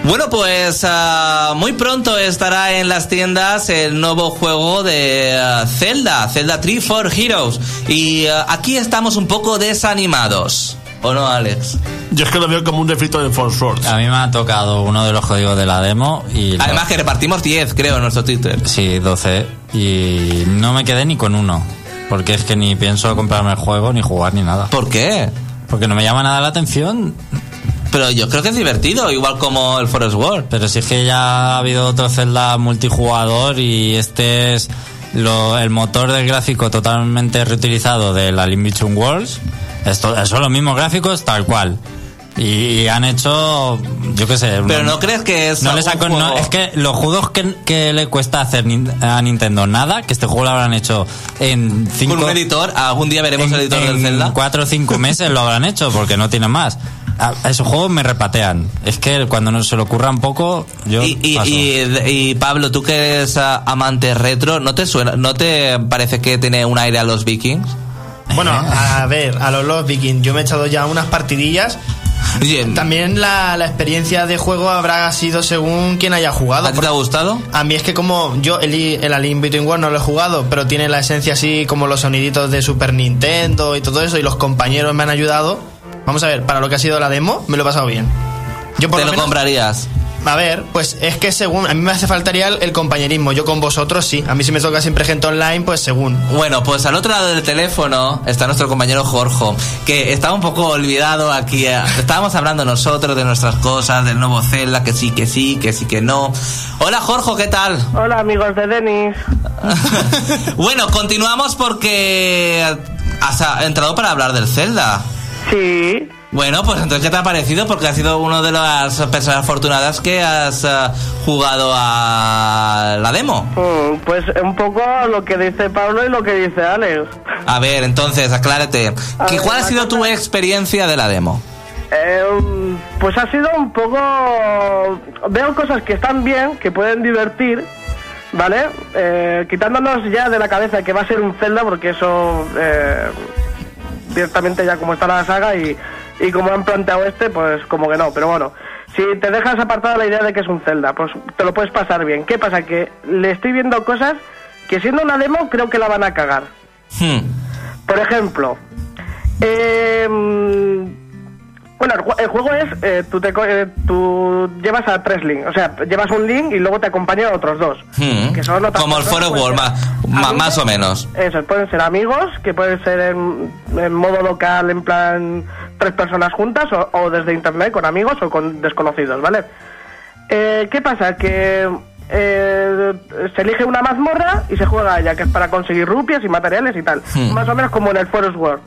Bueno, pues ah, muy pronto estará en las tiendas el nuevo juego de ah, Zelda, Zelda 3 for Heroes. Y ah, aquí estamos un poco desanimados. ¿O no, Alex? Yo es que lo veo como un refrito de Force Force. A mí me ha tocado uno de los códigos de la demo y... lo- Además que repartimos 10, creo, en nuestro Twitter. Sí, 12. Y no me quedé ni con uno. Porque es que ni pienso comprarme el juego, ni jugar, ni nada. ¿Por qué? Porque no me llama nada la atención. Pero yo creo que es divertido, igual como el Forest World. Pero si es que ya ha habido otro Zelda multijugador y este es lo- el motor del gráfico totalmente reutilizado de la Between Worlds. Esto, son los mismos gráficos tal cual. Y, han hecho, yo qué sé. Pero no crees que es No un le saco, no, juego- es que los juegos que, que le cuesta hacer a Nintendo nada, que este juego lo habrán hecho en cinco, Con un editor, algún día veremos en, el editor del en Zelda. cuatro o cinco meses lo habrán hecho porque no tienen más. A- a esos juegos me repatean. Es que cuando no se le ocurra un poco, yo Y, y- paso. y- y, Pablo, tú que eres amante retro, ¿no te suena, no te parece que tiene un aire a los vikings? Bueno, a ver, a los Lost Vikings, yo me he echado ya unas partidillas. También la, la experiencia de juego habrá sido según quien haya jugado. ¿A ti te ha gustado? A mí es que como yo el, el Alien Between Worlds no lo he jugado, pero tiene la esencia así como los soniditos de Super Nintendo y todo eso, y los compañeros me han ayudado. Vamos a ver, para lo que ha sido la demo, me lo he pasado bien. Yo por ¿Te lo menos- comprarías? A ver, pues es que según, a mí me hace faltaría el, el compañerismo, yo con vosotros sí, a mí si me toca siempre gente online, pues según. Bueno, pues al otro lado del teléfono está nuestro compañero Jorge, que estaba un poco olvidado aquí. eh, Estábamos hablando nosotros de nuestras cosas, del nuevo Zelda, que sí, que sí, que sí, que no. Hola Jorge, ¿qué tal? Hola amigos de Denis. bueno, continuamos porque has entrado para hablar del Zelda. Sí, Bueno, pues entonces, ¿qué te ha parecido? Porque has sido una de las personas afortunadas que has ah, jugado a la demo. mm, pues un poco lo que dice Pablo y lo que dice Alex. A ver, entonces, aclárate. A ¿Qué- ver, ¿Cuál ha sido tu experiencia de la demo? Eh, mm, pues ha sido un poco... Veo cosas que están bien, que pueden divertir, ¿vale? Eh, quitándonos ya de la cabeza que va a ser un Zelda, porque eso... Eh, directamente ya como está la saga y, y como han planteado este, pues como que no. Pero bueno, si te dejas apartada la idea de que es un Zelda, pues te lo puedes pasar bien. ¿Qué pasa? Que le estoy viendo cosas que siendo una demo creo que la van a cagar. Hmm. Por ejemplo, eh, bueno, el, ju- el juego es, eh, tú, te, eh, tú llevas a tres links, o sea, llevas un link y luego te acompañan otros dos. Hmm. que son otras Como el Forest ma- ma- amigos, más o menos. Eso, pueden ser amigos, que pueden ser en, en modo local, en plan tres personas juntas, o, o desde internet con amigos o con desconocidos, ¿vale? Eh, ¿Qué pasa? Que eh, se elige una mazmorra y se juega a ella, que es para conseguir rupias y materiales y tal. Hmm. Más o menos como en el Forest World.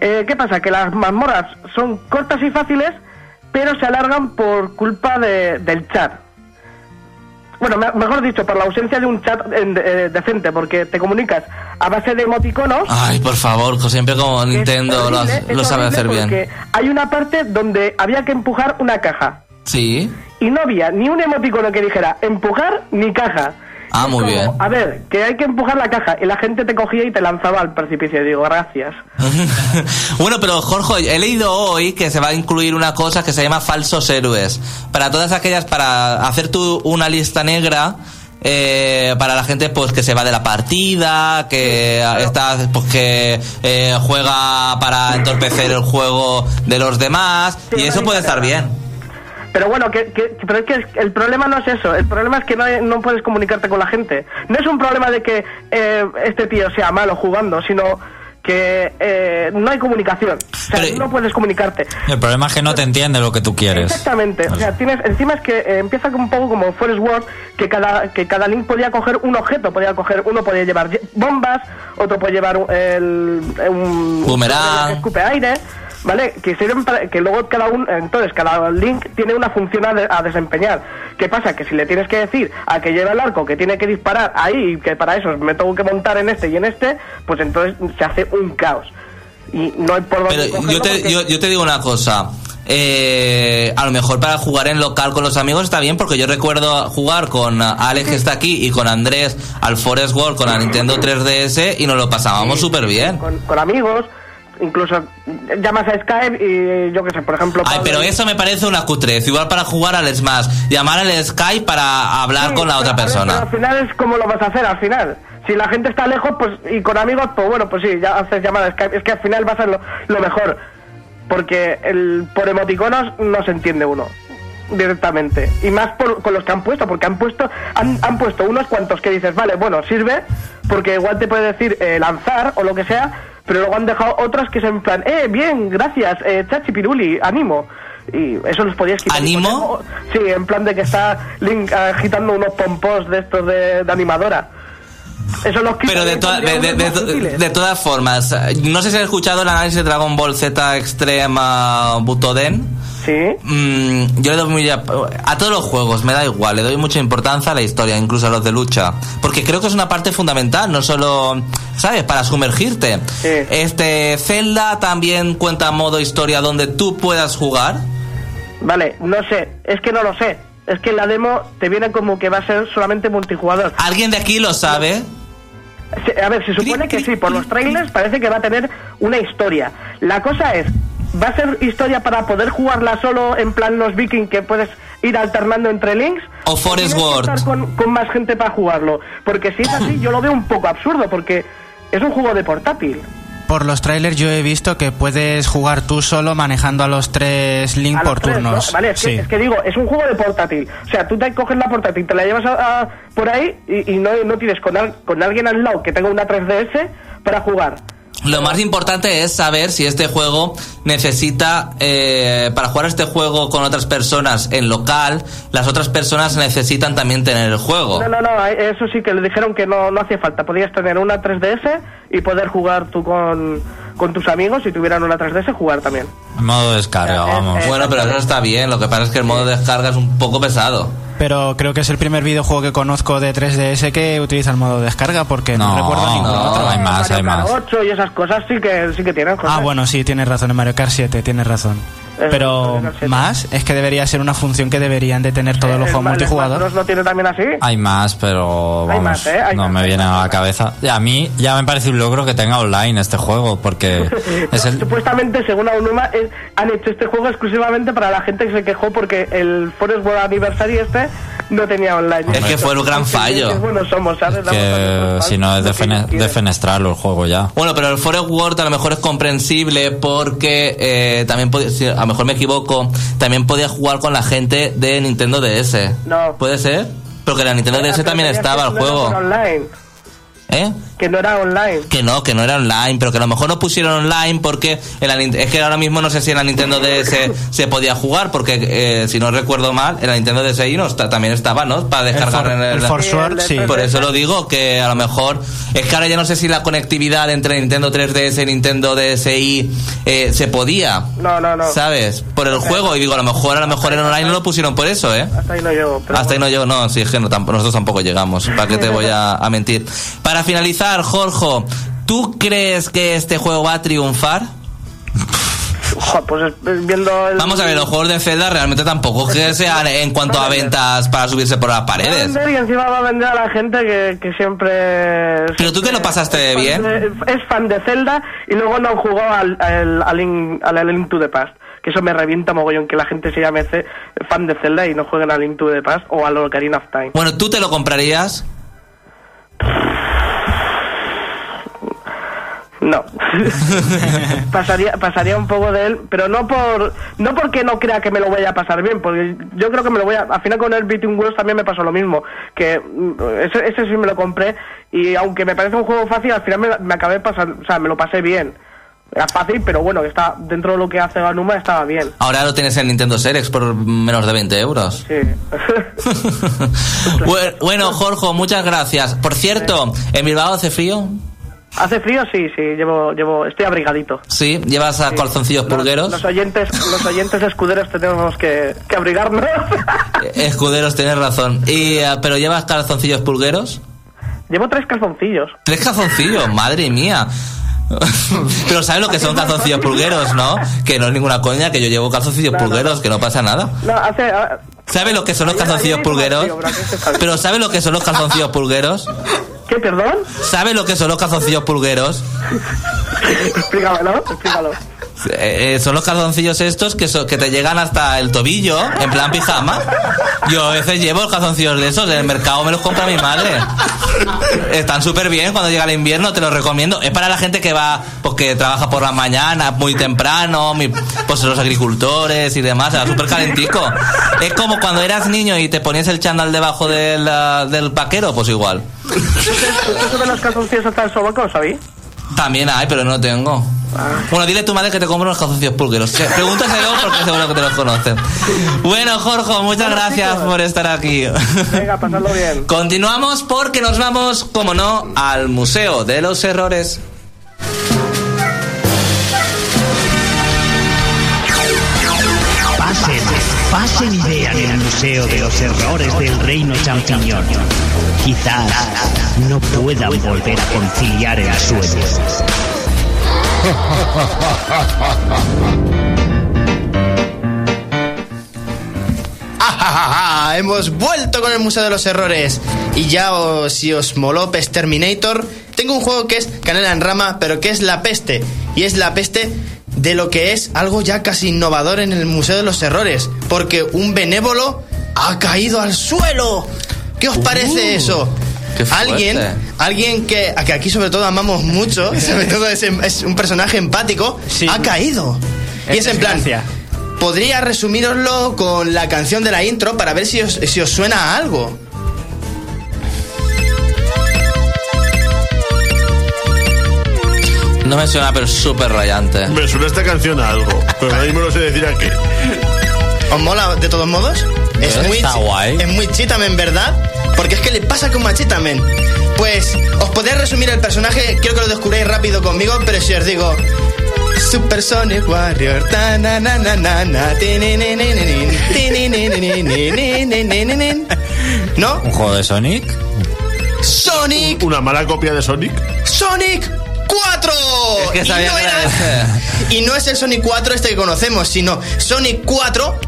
Eh, ¿Qué pasa? Que las mazmorras son cortas y fáciles, pero se alargan por culpa de- del chat. Bueno, me- mejor dicho, por la ausencia de un chat en- eh, decente, porque te comunicas a base de emoticonos. Ay, por favor, siempre como Nintendo lo, horrible, lo sabe hacer bien. Hay una parte donde había que empujar una caja. Sí. Y no había ni un emoticono que dijera empujar ni caja. Ah, muy como, bien. A ver, que hay que empujar la caja. Y la gente te cogía y te lanzaba al precipicio. Y digo, gracias. bueno, pero Jorge, he leído hoy que se va a incluir una cosa que se llama falsos héroes. Para todas aquellas, para hacer tú una lista negra. eh, para la gente pues que se va de la partida que está pues que eh, juega para entorpecer el juego de los demás y eso puede estar bien Pero bueno, que, que- pero es que el problema no es eso. El problema es que no, hay- no puedes comunicarte con la gente. No es un problema de que eh, este tío sea malo jugando, sino que eh, no hay comunicación. O sea, Pero- no puedes comunicarte. El problema es que no te entiende lo que tú quieres. Exactamente, o sea, tienes, encima es que eh, empieza un poco como Forest World, que cada, que cada link podía coger un objeto, podía coger, uno podía llevar bombas, otro puede llevar un, el, un Boomerang. que escupe aire, ¿vale? Que sirven para, que luego cada uno, entonces cada link tiene una función a, de- a desempeñar. ¿Qué pasa? Que si le tienes que decir a que lleva el arco, que tiene que disparar ahí, y que para eso me tengo que montar en este y en este, pues entonces se hace un caos. Y no hay por dónde Pero yo te, porque- yo, yo te digo una cosa. Eh, a lo mejor para jugar en local con los amigos está bien, porque yo recuerdo jugar con Alex que está aquí y con Andrés al Forest World con la Nintendo 3DS y nos lo pasábamos súper bien. con, con amigos, incluso llamas a Skype y yo qué sé, por ejemplo... Ay, pero eso me parece una cutrez. Igual para jugar al Smash, llamar al Skype para hablar Sí, con la otra ver, persona. pero al final es como lo vas a hacer, al final. Si la gente está lejos, pues y con amigos, pues bueno, pues sí, ya haces llamada a Skype. Es que al final va a ser lo, lo mejor. Porque el, por emoticonos no se entiende uno directamente. Y más por, con los que han puesto, porque han puesto han, han puesto unos cuantos que dices, vale, bueno, sirve, porque igual te puede decir eh, lanzar o lo que sea, pero luego han dejado otros que es en plan, eh, bien, gracias, eh, Chachi Piruli, ánimo. Y eso los podías quitar. ¿Ánimo? Sí, en plan de que está Link agitando unos pompos de estos de, de animadora. Eso los Pero de, toda- de, de- de- todas formas, no sé si has escuchado el análisis de Dragon Ball Z Extrema Butoden. Sí. Mm, yo le doy muy a, a todos los juegos, me da igual, le doy mucha importancia a la historia, incluso a los de lucha, porque creo que es una parte fundamental, no solo, ¿sabes? Para sumergirte. Sí. Este Zelda también cuenta modo historia donde tú puedas jugar. Vale, no sé, es que no lo sé. Es que en la demo te viene como que va a ser solamente multijugador. ¿Alguien de aquí lo sabe? A ver, se supone que sí, por los trailers parece que va a tener una historia. La cosa es, ¿va a ser historia para poder jugarla solo en plan los vikings que puedes ir alternando entre links? O Forest World. estar Con, con más gente para jugarlo. Porque si es así, yo lo veo un poco absurdo, porque es un juego de portátil. Por los trailers yo he visto que puedes jugar tú solo manejando a los tres Link A por tres, turnos. ¿no? Vale, es que, Sí. es que digo, es un juego de portátil. O sea, tú te coges la portátil, te la llevas a- a- por ahí y, y no, no tienes con, al- con alguien al lado que tenga una 3DS para jugar. Lo más importante es saber si este juego necesita, eh, para jugar este juego con otras personas en local, las otras personas necesitan también tener el juego. No, no, no, eso sí que le dijeron que no, no hacía falta. Podías tener una 3DS y poder jugar tú con, con tus amigos si tuvieran una 3DS jugar también. Modo descarga, Eh, vamos. eh, Bueno, pero eso está bien, lo que pasa es que el modo de descarga es un poco pesado. Pero creo que es el primer videojuego que conozco de 3DS que utiliza el modo descarga porque no, No, recuerdo ningún no. otro. hay más, Mario hay Kart más. 8 y esas cosas sí que, sí que tienen. Ah, José. bueno, sí, tienes razón, en Mario Kart 7, tienes razón. Pero Mario Kart 7. más, es que debería ser una función que deberían de tener todos los ¿El juegos Smash multijugador. Bros. lo tiene también así? Hay más, pero Hay vamos, más, ¿eh? Hay no más, me viene a la cabeza. A mí ya me parece un logro que tenga online este juego, porque es el... Supuestamente, según Aonuma, es- han hecho este juego exclusivamente para la gente que se quejó porque el Forest World Anniversary este no tenía online. Es que fue el gran fallo. Qué buenos somos, si no es defenestrarlo el juego ya. Bueno, pero el Forest World a lo mejor es comprensible porque eh, también, podía- si a lo mejor me equivoco, también podía jugar con la gente de Nintendo DS. No. ¿Puede ser? Porque la Nintendo DS también estaba el juego. online. ¿Eh? Que no era online. Que no, que no era online, pero que a lo mejor no pusieron online porque en la es que ahora mismo no sé si en la Nintendo DS se podía jugar, porque eh, si no recuerdo mal, en la Nintendo DSi no está, también estaba, ¿no? Para descargar For- en el, el Forsword, Sí, el sí. Por eso lo digo, que a lo mejor es que ahora ya no sé si la conectividad entre Nintendo 3DS y Nintendo DSi eh, se podía. No, no, no. ¿Sabes? Por el juego. Y digo, a lo mejor, a lo mejor en online no lo pusieron por eso, ¿eh? Hasta ahí no llego. pero Hasta ahí no llego, no, sí, es que no, tampoco- nosotros tampoco llegamos. ¿Para qué te voy a, a mentir? Para finalizar, Jorge, ¿tú crees que este juego va a triunfar? Pues viendo el... Vamos a ver, los juegos de Zelda realmente tampoco que sean en cuanto a ventas para subirse por las Va a paredes. vender y encima va a vender a la gente que, que siempre... Pero tú que lo pasaste bien. de- es fan de Zelda y luego no jugó al, al, al, Link, al Link to the Past. Que eso me revienta mogollón, que la gente se llame fan de Zelda y no jueguen al Link to the Past o al Ocarina of Time. Bueno, ¿tú te lo comprarías? No. pasaría, pasaría un poco de él, pero no por no porque no crea que me lo vaya a pasar bien, porque yo creo que me lo voy a... Al final con el Between Worlds también me pasó lo mismo, que mm, ese, ese sí me lo compré y aunque me parece un juego fácil, al final me, me acabé pasando, o sea, me lo pasé bien. Era fácil, pero bueno, que está dentro de lo que hace Ganuma estaba bien. Ahora lo tienes en Nintendo Series por menos de 20 euros. Sí. Bu- bueno, Jorge, muchas gracias. Por cierto, ¿en Bilbao hace frío? ¿Hace frío? Sí, sí, llevo, llevo, estoy abrigadito. Sí, llevas a calzoncillos Los- pulgueros. Los, oyentes, los oyentes escuderos tenemos que, que abrigarnos. Escuderos, tienes razón. Y, eh, ¿Pero llevas calzoncillos pulgueros? llevo tres calzoncillos. Tres calzoncillos, madre mía. Pero ¿sabes lo que son calzoncillos pulgueros, no? Que no es ninguna coña, que yo llevo calzoncillos no, pulgueros, no. que no pasa nada. No, hace... ¿Sabes lo que son los calzoncillos pulgueros? pero sabe. Pero ¿sabes lo que son los calzoncillos pulgueros? ¿Qué, perdón? ¿Sabes lo que son los calzoncillos pulgueros? Explícamelo, explícalo. Eh, eh, son los calzoncillos estos que, so- que te llegan hasta el tobillo, en plan pijama. Yo a veces llevo los calzoncillos de esos, en el mercado me los compra mi madre. Están súper bien cuando llega el invierno, te los recomiendo. Es para la gente que va, pues trabaja por la mañana, muy temprano, mi- pues los agricultores y demás, era súper calentico. Es como cuando eras niño y te ponías el chándal debajo del, del vaquero, pues igual. ¿Eso de los calzoncillos hasta el sobaco, sabí? También hay, pero no tengo. Bueno, dile a tu madre que te compre unos calzoncillos pulgueros. Se- Pregúntaselo porque seguro que te los conocen. Bueno, Jorge, muchas gracias por estar aquí. Venga, pasadlo bien. Continuamos porque nos vamos, como no, al Museo de los Errores. Pasen, y vean el Museo de los Errores del Reino Champiñón. Quizás no puedan volver a conciliar el sueño. Hemos vuelto con el Museo de los Errores. Y ya os- si os moló Pest Terminator, tengo un juego que es Canela en Rama, pero que es la peste. Y es la peste de lo que es algo ya casi innovador en el Museo de los Errores. Porque un benévolo ha caído al suelo. ¿Qué os parece eso? qué fuerte. Alguien, alguien que, a que aquí sobre todo amamos mucho, sobre todo es, es un personaje empático, Sí. ha caído. Y Es en plan. Podría resumiroslo con la canción de la intro para ver si os, si os suena a algo. No me suena, pero súper rayante. Me suena esta canción a algo, pero ahora me lo sé decir a qué. ¿Os mola de todos modos? Es muy, está guay. es muy Chitamen, ¿verdad? Porque es que le pasa con a Chitamen. Pues os podéis resumir el personaje, creo que lo descubréis rápido conmigo, pero si os digo Super Sonic Warrior. ¿No? ¿Un juego de Sonic? Sonic. ¿Una mala copia de Sonic? Sonic 4. Es que Y sabía no que era era- Y no es el Sonic 4 este que conocemos, sino Sonic 4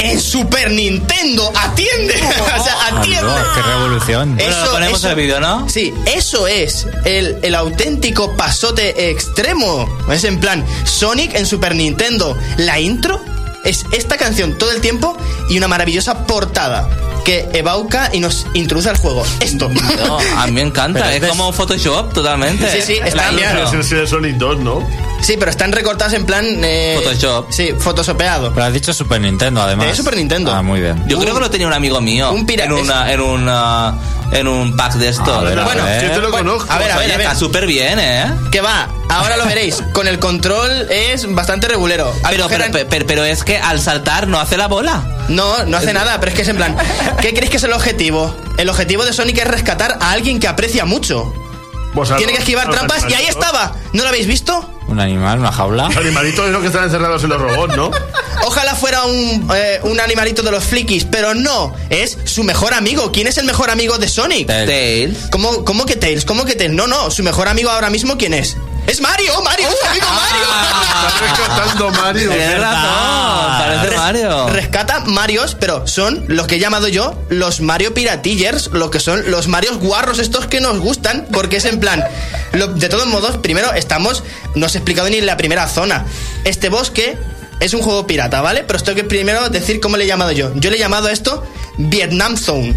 en Super Nintendo. Atiende. o sea, atiende. Anda, ¡Qué revolución! Bueno, Eso- ponemos eso- el vídeo, ¿no? Sí, eso es el, el auténtico pasote extremo. Es en plan, Sonic en Super Nintendo. La intro es esta canción todo el tiempo y una maravillosa portada que evauca y nos introduce al juego. Esto. No, a mí me encanta, Pero es como Photoshop totalmente. Sí, sí, está La bien. Es el Sonic 2, ¿no? Sí, pero están recortadas en plan. eh, Photoshop. Sí, photoshopeado. Pero has dicho Super Nintendo, además. De Super Nintendo. Ah, muy bien. Yo creo que lo tenía un amigo mío. Un pira- en, una, en, una, en un pack de estos. A ver, a Bueno, ver. Yo te lo Bueno, conozco. a ver, a ver, Oye, a ver. está súper bien, ¿eh? Que va, ahora lo veréis. Con el control es bastante regulero. Pero, pero, pero, pero es que al saltar no hace la bola. No, no hace nada, pero es que es en plan. ¿Qué creéis que es el objetivo? El objetivo de Sonic es rescatar a alguien que aprecia mucho. Pues Tiene que esquivar trampas y ahí estaba. ¿No lo habéis visto? Un animal, una jaula. Los animalitos esos que están encerrados en los robots, ¿no? Ojalá fuera un, eh, un animalito de los flikis, pero no. Es su mejor amigo. ¿Quién es el mejor amigo de Sonic? Tails. Tails. ¿Cómo, cómo que Tails? ¿Cómo que Tails? No, no. Su mejor amigo ahora mismo, ¿quién es? ¡Es Mario! ¡Mario! ¡Es amigo Mario! Está rescatando Mario. Tienes razón, parece Res- Mario. Rescata Marios, pero son los que he llamado yo los Mario Piratillers, lo que son los Marios guarros estos que nos gustan, porque es en plan, lo- de todos modos, primero estamos, no os he explicado ni en la primera zona. Este bosque es un juego pirata, ¿vale? Pero esto que primero decir cómo le he llamado yo. Yo le he llamado a esto Vietnam Zone.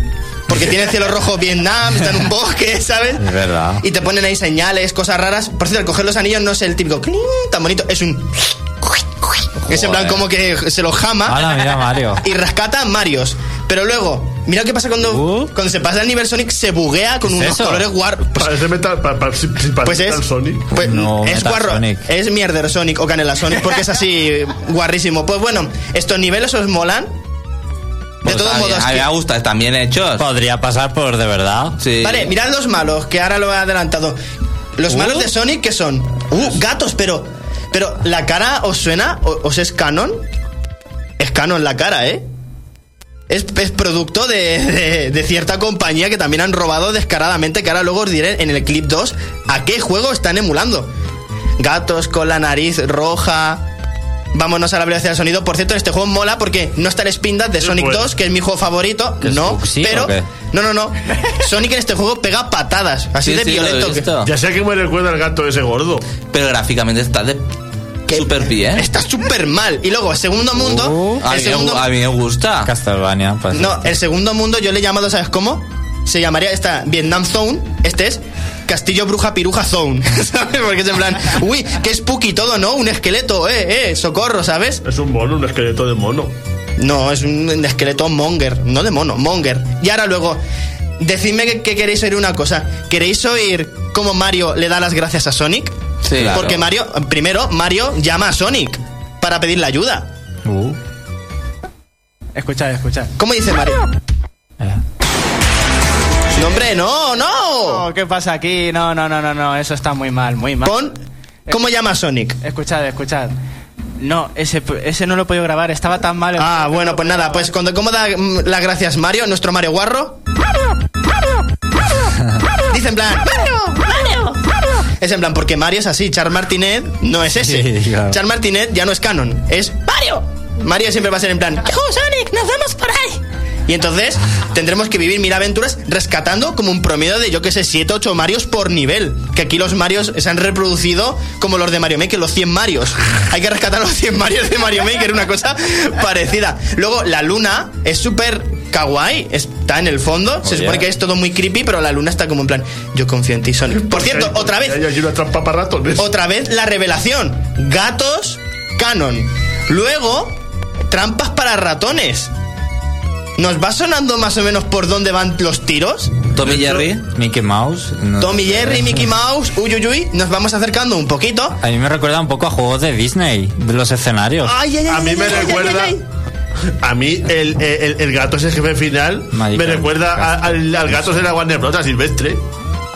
Porque tiene cielo rojo Vietnam, está en un bosque, ¿sabes? Es verdad. Y te ponen ahí señales, cosas raras. Por cierto, al coger los anillos no es el típico cling, tan bonito, es un... Es en plan como que se lo jama Hala, mira Mario. y rescata Marios. Pero luego, mira qué pasa cuando, Uh. cuando se pasa el nivel Sonic, se buguea con ¿Qué es unos eso? colores guar. Pues, Parece metal, pa- pa- si- si parece pues es. Metal Sonic. pues No, es Metal guarro. Sonic. Es mierder Sonic o Canela Sonic, porque es así guarrísimo. Pues bueno, estos niveles os molan. De Pues todos a mí- modos. A mí que- me gusta, están bien hechos. Podría pasar por de verdad. Sí. Vale, mirad los malos, que ahora lo he adelantado. Los Uh. malos de Sonic, ¿qué son? Uh, gatos, pero. Pero, ¿la cara os suena? ¿O- ¿Os es canon? Es canon la cara, ¿eh? Es, es producto de, de- de cierta compañía que también han robado descaradamente, que ahora luego os diré en el clip 2 a qué juego están emulando. Gatos con la nariz roja. Vámonos a la velocidad del sonido. Por cierto, este juego mola porque no está el spin de Sonic bueno. 2, que es mi juego favorito. ¿Que es No, pero. No, no, no. Sonic en este juego pega patadas. Así Sí, de sí, violento. que-. Ya sé que me recuerda el gato ese gordo. Pero gráficamente está de que súper bien. Está súper mal. Y luego, el segundo mundo. Uh, a, el segundo, a mí me gusta. Castlevania. pues. no, el segundo mundo yo le he llamado, ¿sabes cómo? Se llamaría esta Vietnam Zone. Este es Castillo Bruja Piruja Zone. ¿Sabes? Porque es en plan, uy, qué spooky todo, ¿no? Un esqueleto, eh, eh, socorro, ¿sabes? Es un mono, un esqueleto de mono. No, es un esqueleto monger, no de mono, monger. Y ahora luego, decidme que, que queréis oír una cosa. ¿Queréis oír cómo Mario le da las gracias a Sonic? Sí, claro. Porque Mario, primero, Mario llama a Sonic para pedirle ayuda. Uh, Escuchad, escuchad. ¿Cómo dice Mario? eh. No, hombre, no, no. Oh, ¿Qué pasa aquí? No, no, no, no, no, eso está muy mal, muy mal. Pon, ¿cómo llama a Sonic? Escuchad, escuchad. No, ese, ese no lo he podido grabar, estaba tan mal. Ah, bueno, pues nada, pues cuando cómo da mm, las gracias Mario, nuestro Mario Guarro. Dice en plan, Mario, Mario, Es en plan, porque Mario es así, Charles Martinet no es ese. Sí, claro. Charles Martinet ya no es canon, es Mario. Mario siempre va a ser en plan, ¡Yahoo, Sonic! ¡Nos vemos por ahí! Y entonces tendremos que vivir mil aventuras rescatando como un promedio de, yo que sé, 7, 8 Marios por nivel. Que aquí los Marios se han reproducido como los de Mario Maker, los 100 Marios. Hay que rescatar los 100 Marios de Mario Maker, una cosa parecida. Luego, la luna es súper kawaii, está en el fondo. Se supone yeah. que es todo muy creepy, pero la luna está como en plan, yo confío en ti, Sonic. Por cierto, otra vez, Hay, una trampa para otra vez la revelación. Gatos canon. Luego, trampas para ratones. ¿Nos va sonando más o menos por dónde van los tiros? Tommy Jerry. Mickey Mouse. no Tommy sé. Jerry, Mickey Mouse, uy, uy, uy, nos vamos acercando un poquito. A mí me recuerda un poco a juegos de Disney, de los escenarios. Ay, ay, ay, A mí ay, me recuerda. ay, ay. A mí el, el, el gato ese jefe final me recuerda a- al, al gato de la Warner Bros. a Silvestre.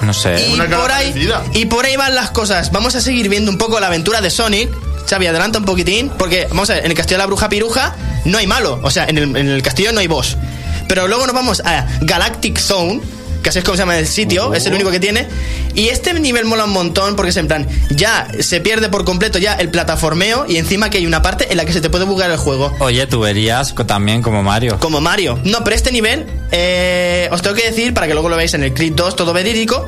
No sé. Y Una cara por, ahí, parecida. y por ahí van las cosas. Vamos a seguir viendo un poco la aventura de Sonic. Xavi, adelanta un poquitín, porque vamos a ver, en el castillo de la bruja piruja no hay malo, o sea, en el, en el castillo no hay boss. Pero luego nos vamos a Galactic Zone, que así es como se llama el sitio, es el único que tiene. Y este nivel mola un montón porque es en plan, ya se pierde por completo ya el plataformeo y encima que hay una parte en la que se te puede bugar el juego. Oye, tú verías también como Mario. Como Mario. No, pero este nivel, eh, os tengo que decir, para que luego lo veáis en el clip 2, todo verídico,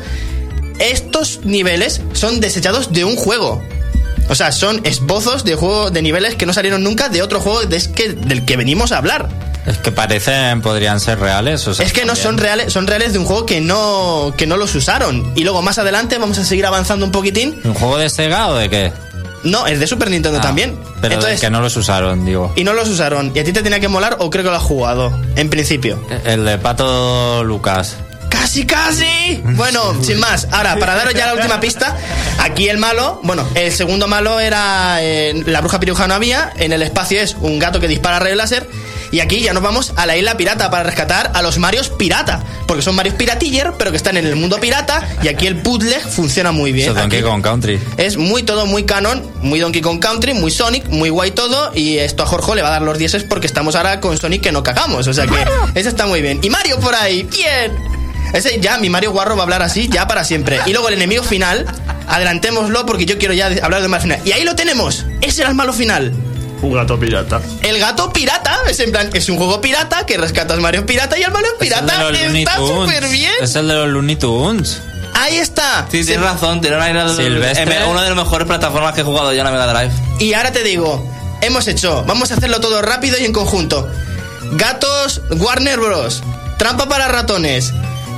estos niveles son desechados de un juego. O sea, son esbozos de juego de niveles que no salieron nunca de otro juego de- es que, del que venimos a hablar. Es que parecen, podrían ser reales. o sea, es que no también. son reales, son reales de un juego que no, que no los usaron. Y luego más adelante vamos a seguir avanzando un poquitín. ¿Un juego de Sega o de qué? No, es de Super Nintendo Ah, también. Pero Entonces, que no los usaron, digo. y no los usaron. ¿Y a ti te tenía que molar o creo que lo has jugado? En principio. El de Pato Lucas. ¡Casi, casi! Bueno, sin más. Ahora, para daros ya la última pista, aquí el malo, bueno, el segundo malo era eh, la bruja piruja no había, en el espacio es un gato que dispara rayos láser, y aquí ya nos vamos a la isla pirata para rescatar a los Marios pirata, porque son Marios piratiller, pero que están en el mundo pirata, y aquí el puzzle funciona muy bien. Eso Donkey Kong Country. es muy todo muy canon, muy Donkey Kong Country, muy Sonic, muy guay todo, y esto a Jorge le va a dar los 10 porque estamos ahora con Sonic que no cagamos, o sea que eso está muy bien. Y Mario por ahí, bien. Ese ya, mi Mario Guarro va a hablar así ya para siempre. Y luego el enemigo final, adelantémoslo porque yo quiero ya hablar del malo final. Y ahí lo tenemos, ese era el malo final. Un gato pirata. El gato pirata, es en plan, es un juego pirata que rescatas Mario pirata y el malo es Es pirata. Looney Está súper bien. Es el de los Looney Tunes. Ahí está. Sí, tienes razón, tiene una Silvestre. una de las mejores plataformas que he jugado yo en la Mega Drive. Y ahora te digo, hemos hecho, vamos a hacerlo todo rápido y en conjunto. Gatos Warner Bros. Trampa para ratones.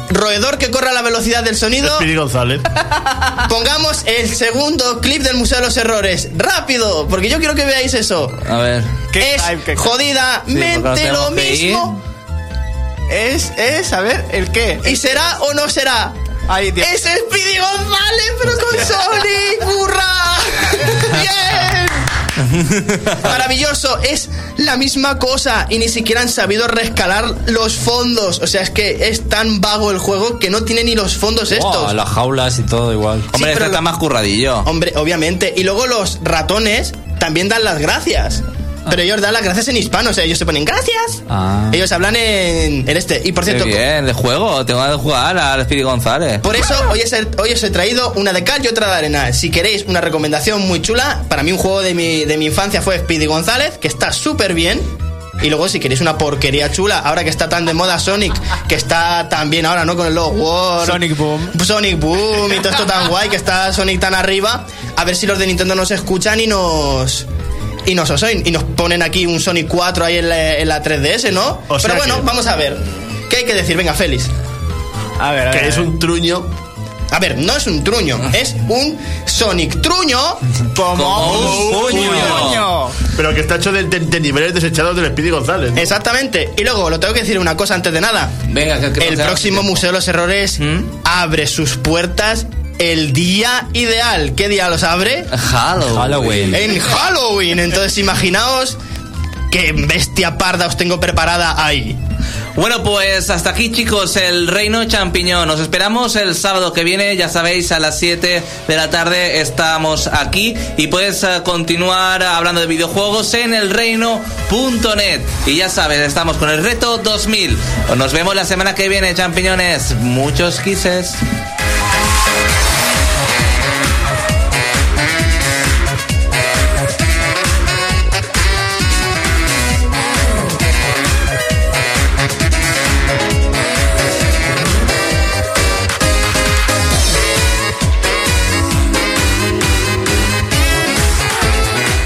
Roedor que corre a la velocidad del sonido. Speedy González. Pongamos el segundo clip del Museo de los Errores. Rápido, porque yo quiero que veáis eso. A ver. ¿Qué es hype, qué- jodidamente lo mismo. Es, es, a ver, ¿el qué? ¿Y será o no será? Ay, Dios. Es Speedy González, pero con Sonic, burra. Bien. Maravilloso, es la misma cosa y ni siquiera han sabido rescalar los fondos. O sea, es que es tan vago el juego que no tiene ni los fondos estos. Wow, las jaulas y todo igual. Hombre, este está más curradillo. Hombre, obviamente. Y luego los ratones también dan las gracias. Pero ellos dan las gracias en hispano, o sea, ellos se ponen gracias. Ah. Ellos hablan en, en este. Y por Qué cierto, bien, de juego. Tengo que jugar al Speedy González. Por eso hoy os, he, hoy os he traído una de cal y otra de arena. Si queréis una recomendación muy chula, para mí un juego de mi, de mi infancia fue Speedy González, que está súper bien. Y luego si queréis una porquería chula, ahora que está tan de moda Sonic, que está tan bien ahora, ¿no? Con el Log War. Sonic Boom. Sonic Boom y todo esto tan guay, que está Sonic tan arriba. A ver si los de Nintendo nos escuchan y nos... Y nos osoin, y nos ponen aquí un Sonic 4 ahí en la, en la 3DS, ¿no? O sea Pero bueno, que- vamos a ver. ¿Qué hay que decir? Venga, Félix. A ver, a ver. Que es un truño. A ver, no es un truño, es un Sonic truño. Como un puño. puño. Pero que está hecho de, de- de niveles desechados del Speedy González. ¿no? Exactamente. Y luego, lo tengo que decir una cosa antes de nada. Venga, que, que El pasa? próximo Museo de los Errores ¿Mm? abre sus puertas el día ideal. ¿Qué día los abre? Halloween. Halloween. En Halloween. Entonces, imaginaos qué bestia parda os tengo preparada ahí. Bueno, pues hasta aquí, chicos, el Reino Champiñón. Nos esperamos el sábado que viene, ya sabéis, a las 7 de la tarde estamos aquí y puedes eh, continuar hablando de videojuegos en elreino.net. Y ya sabes, estamos con el reto 2000. Nos vemos la semana que viene, champiñones. Muchos quises.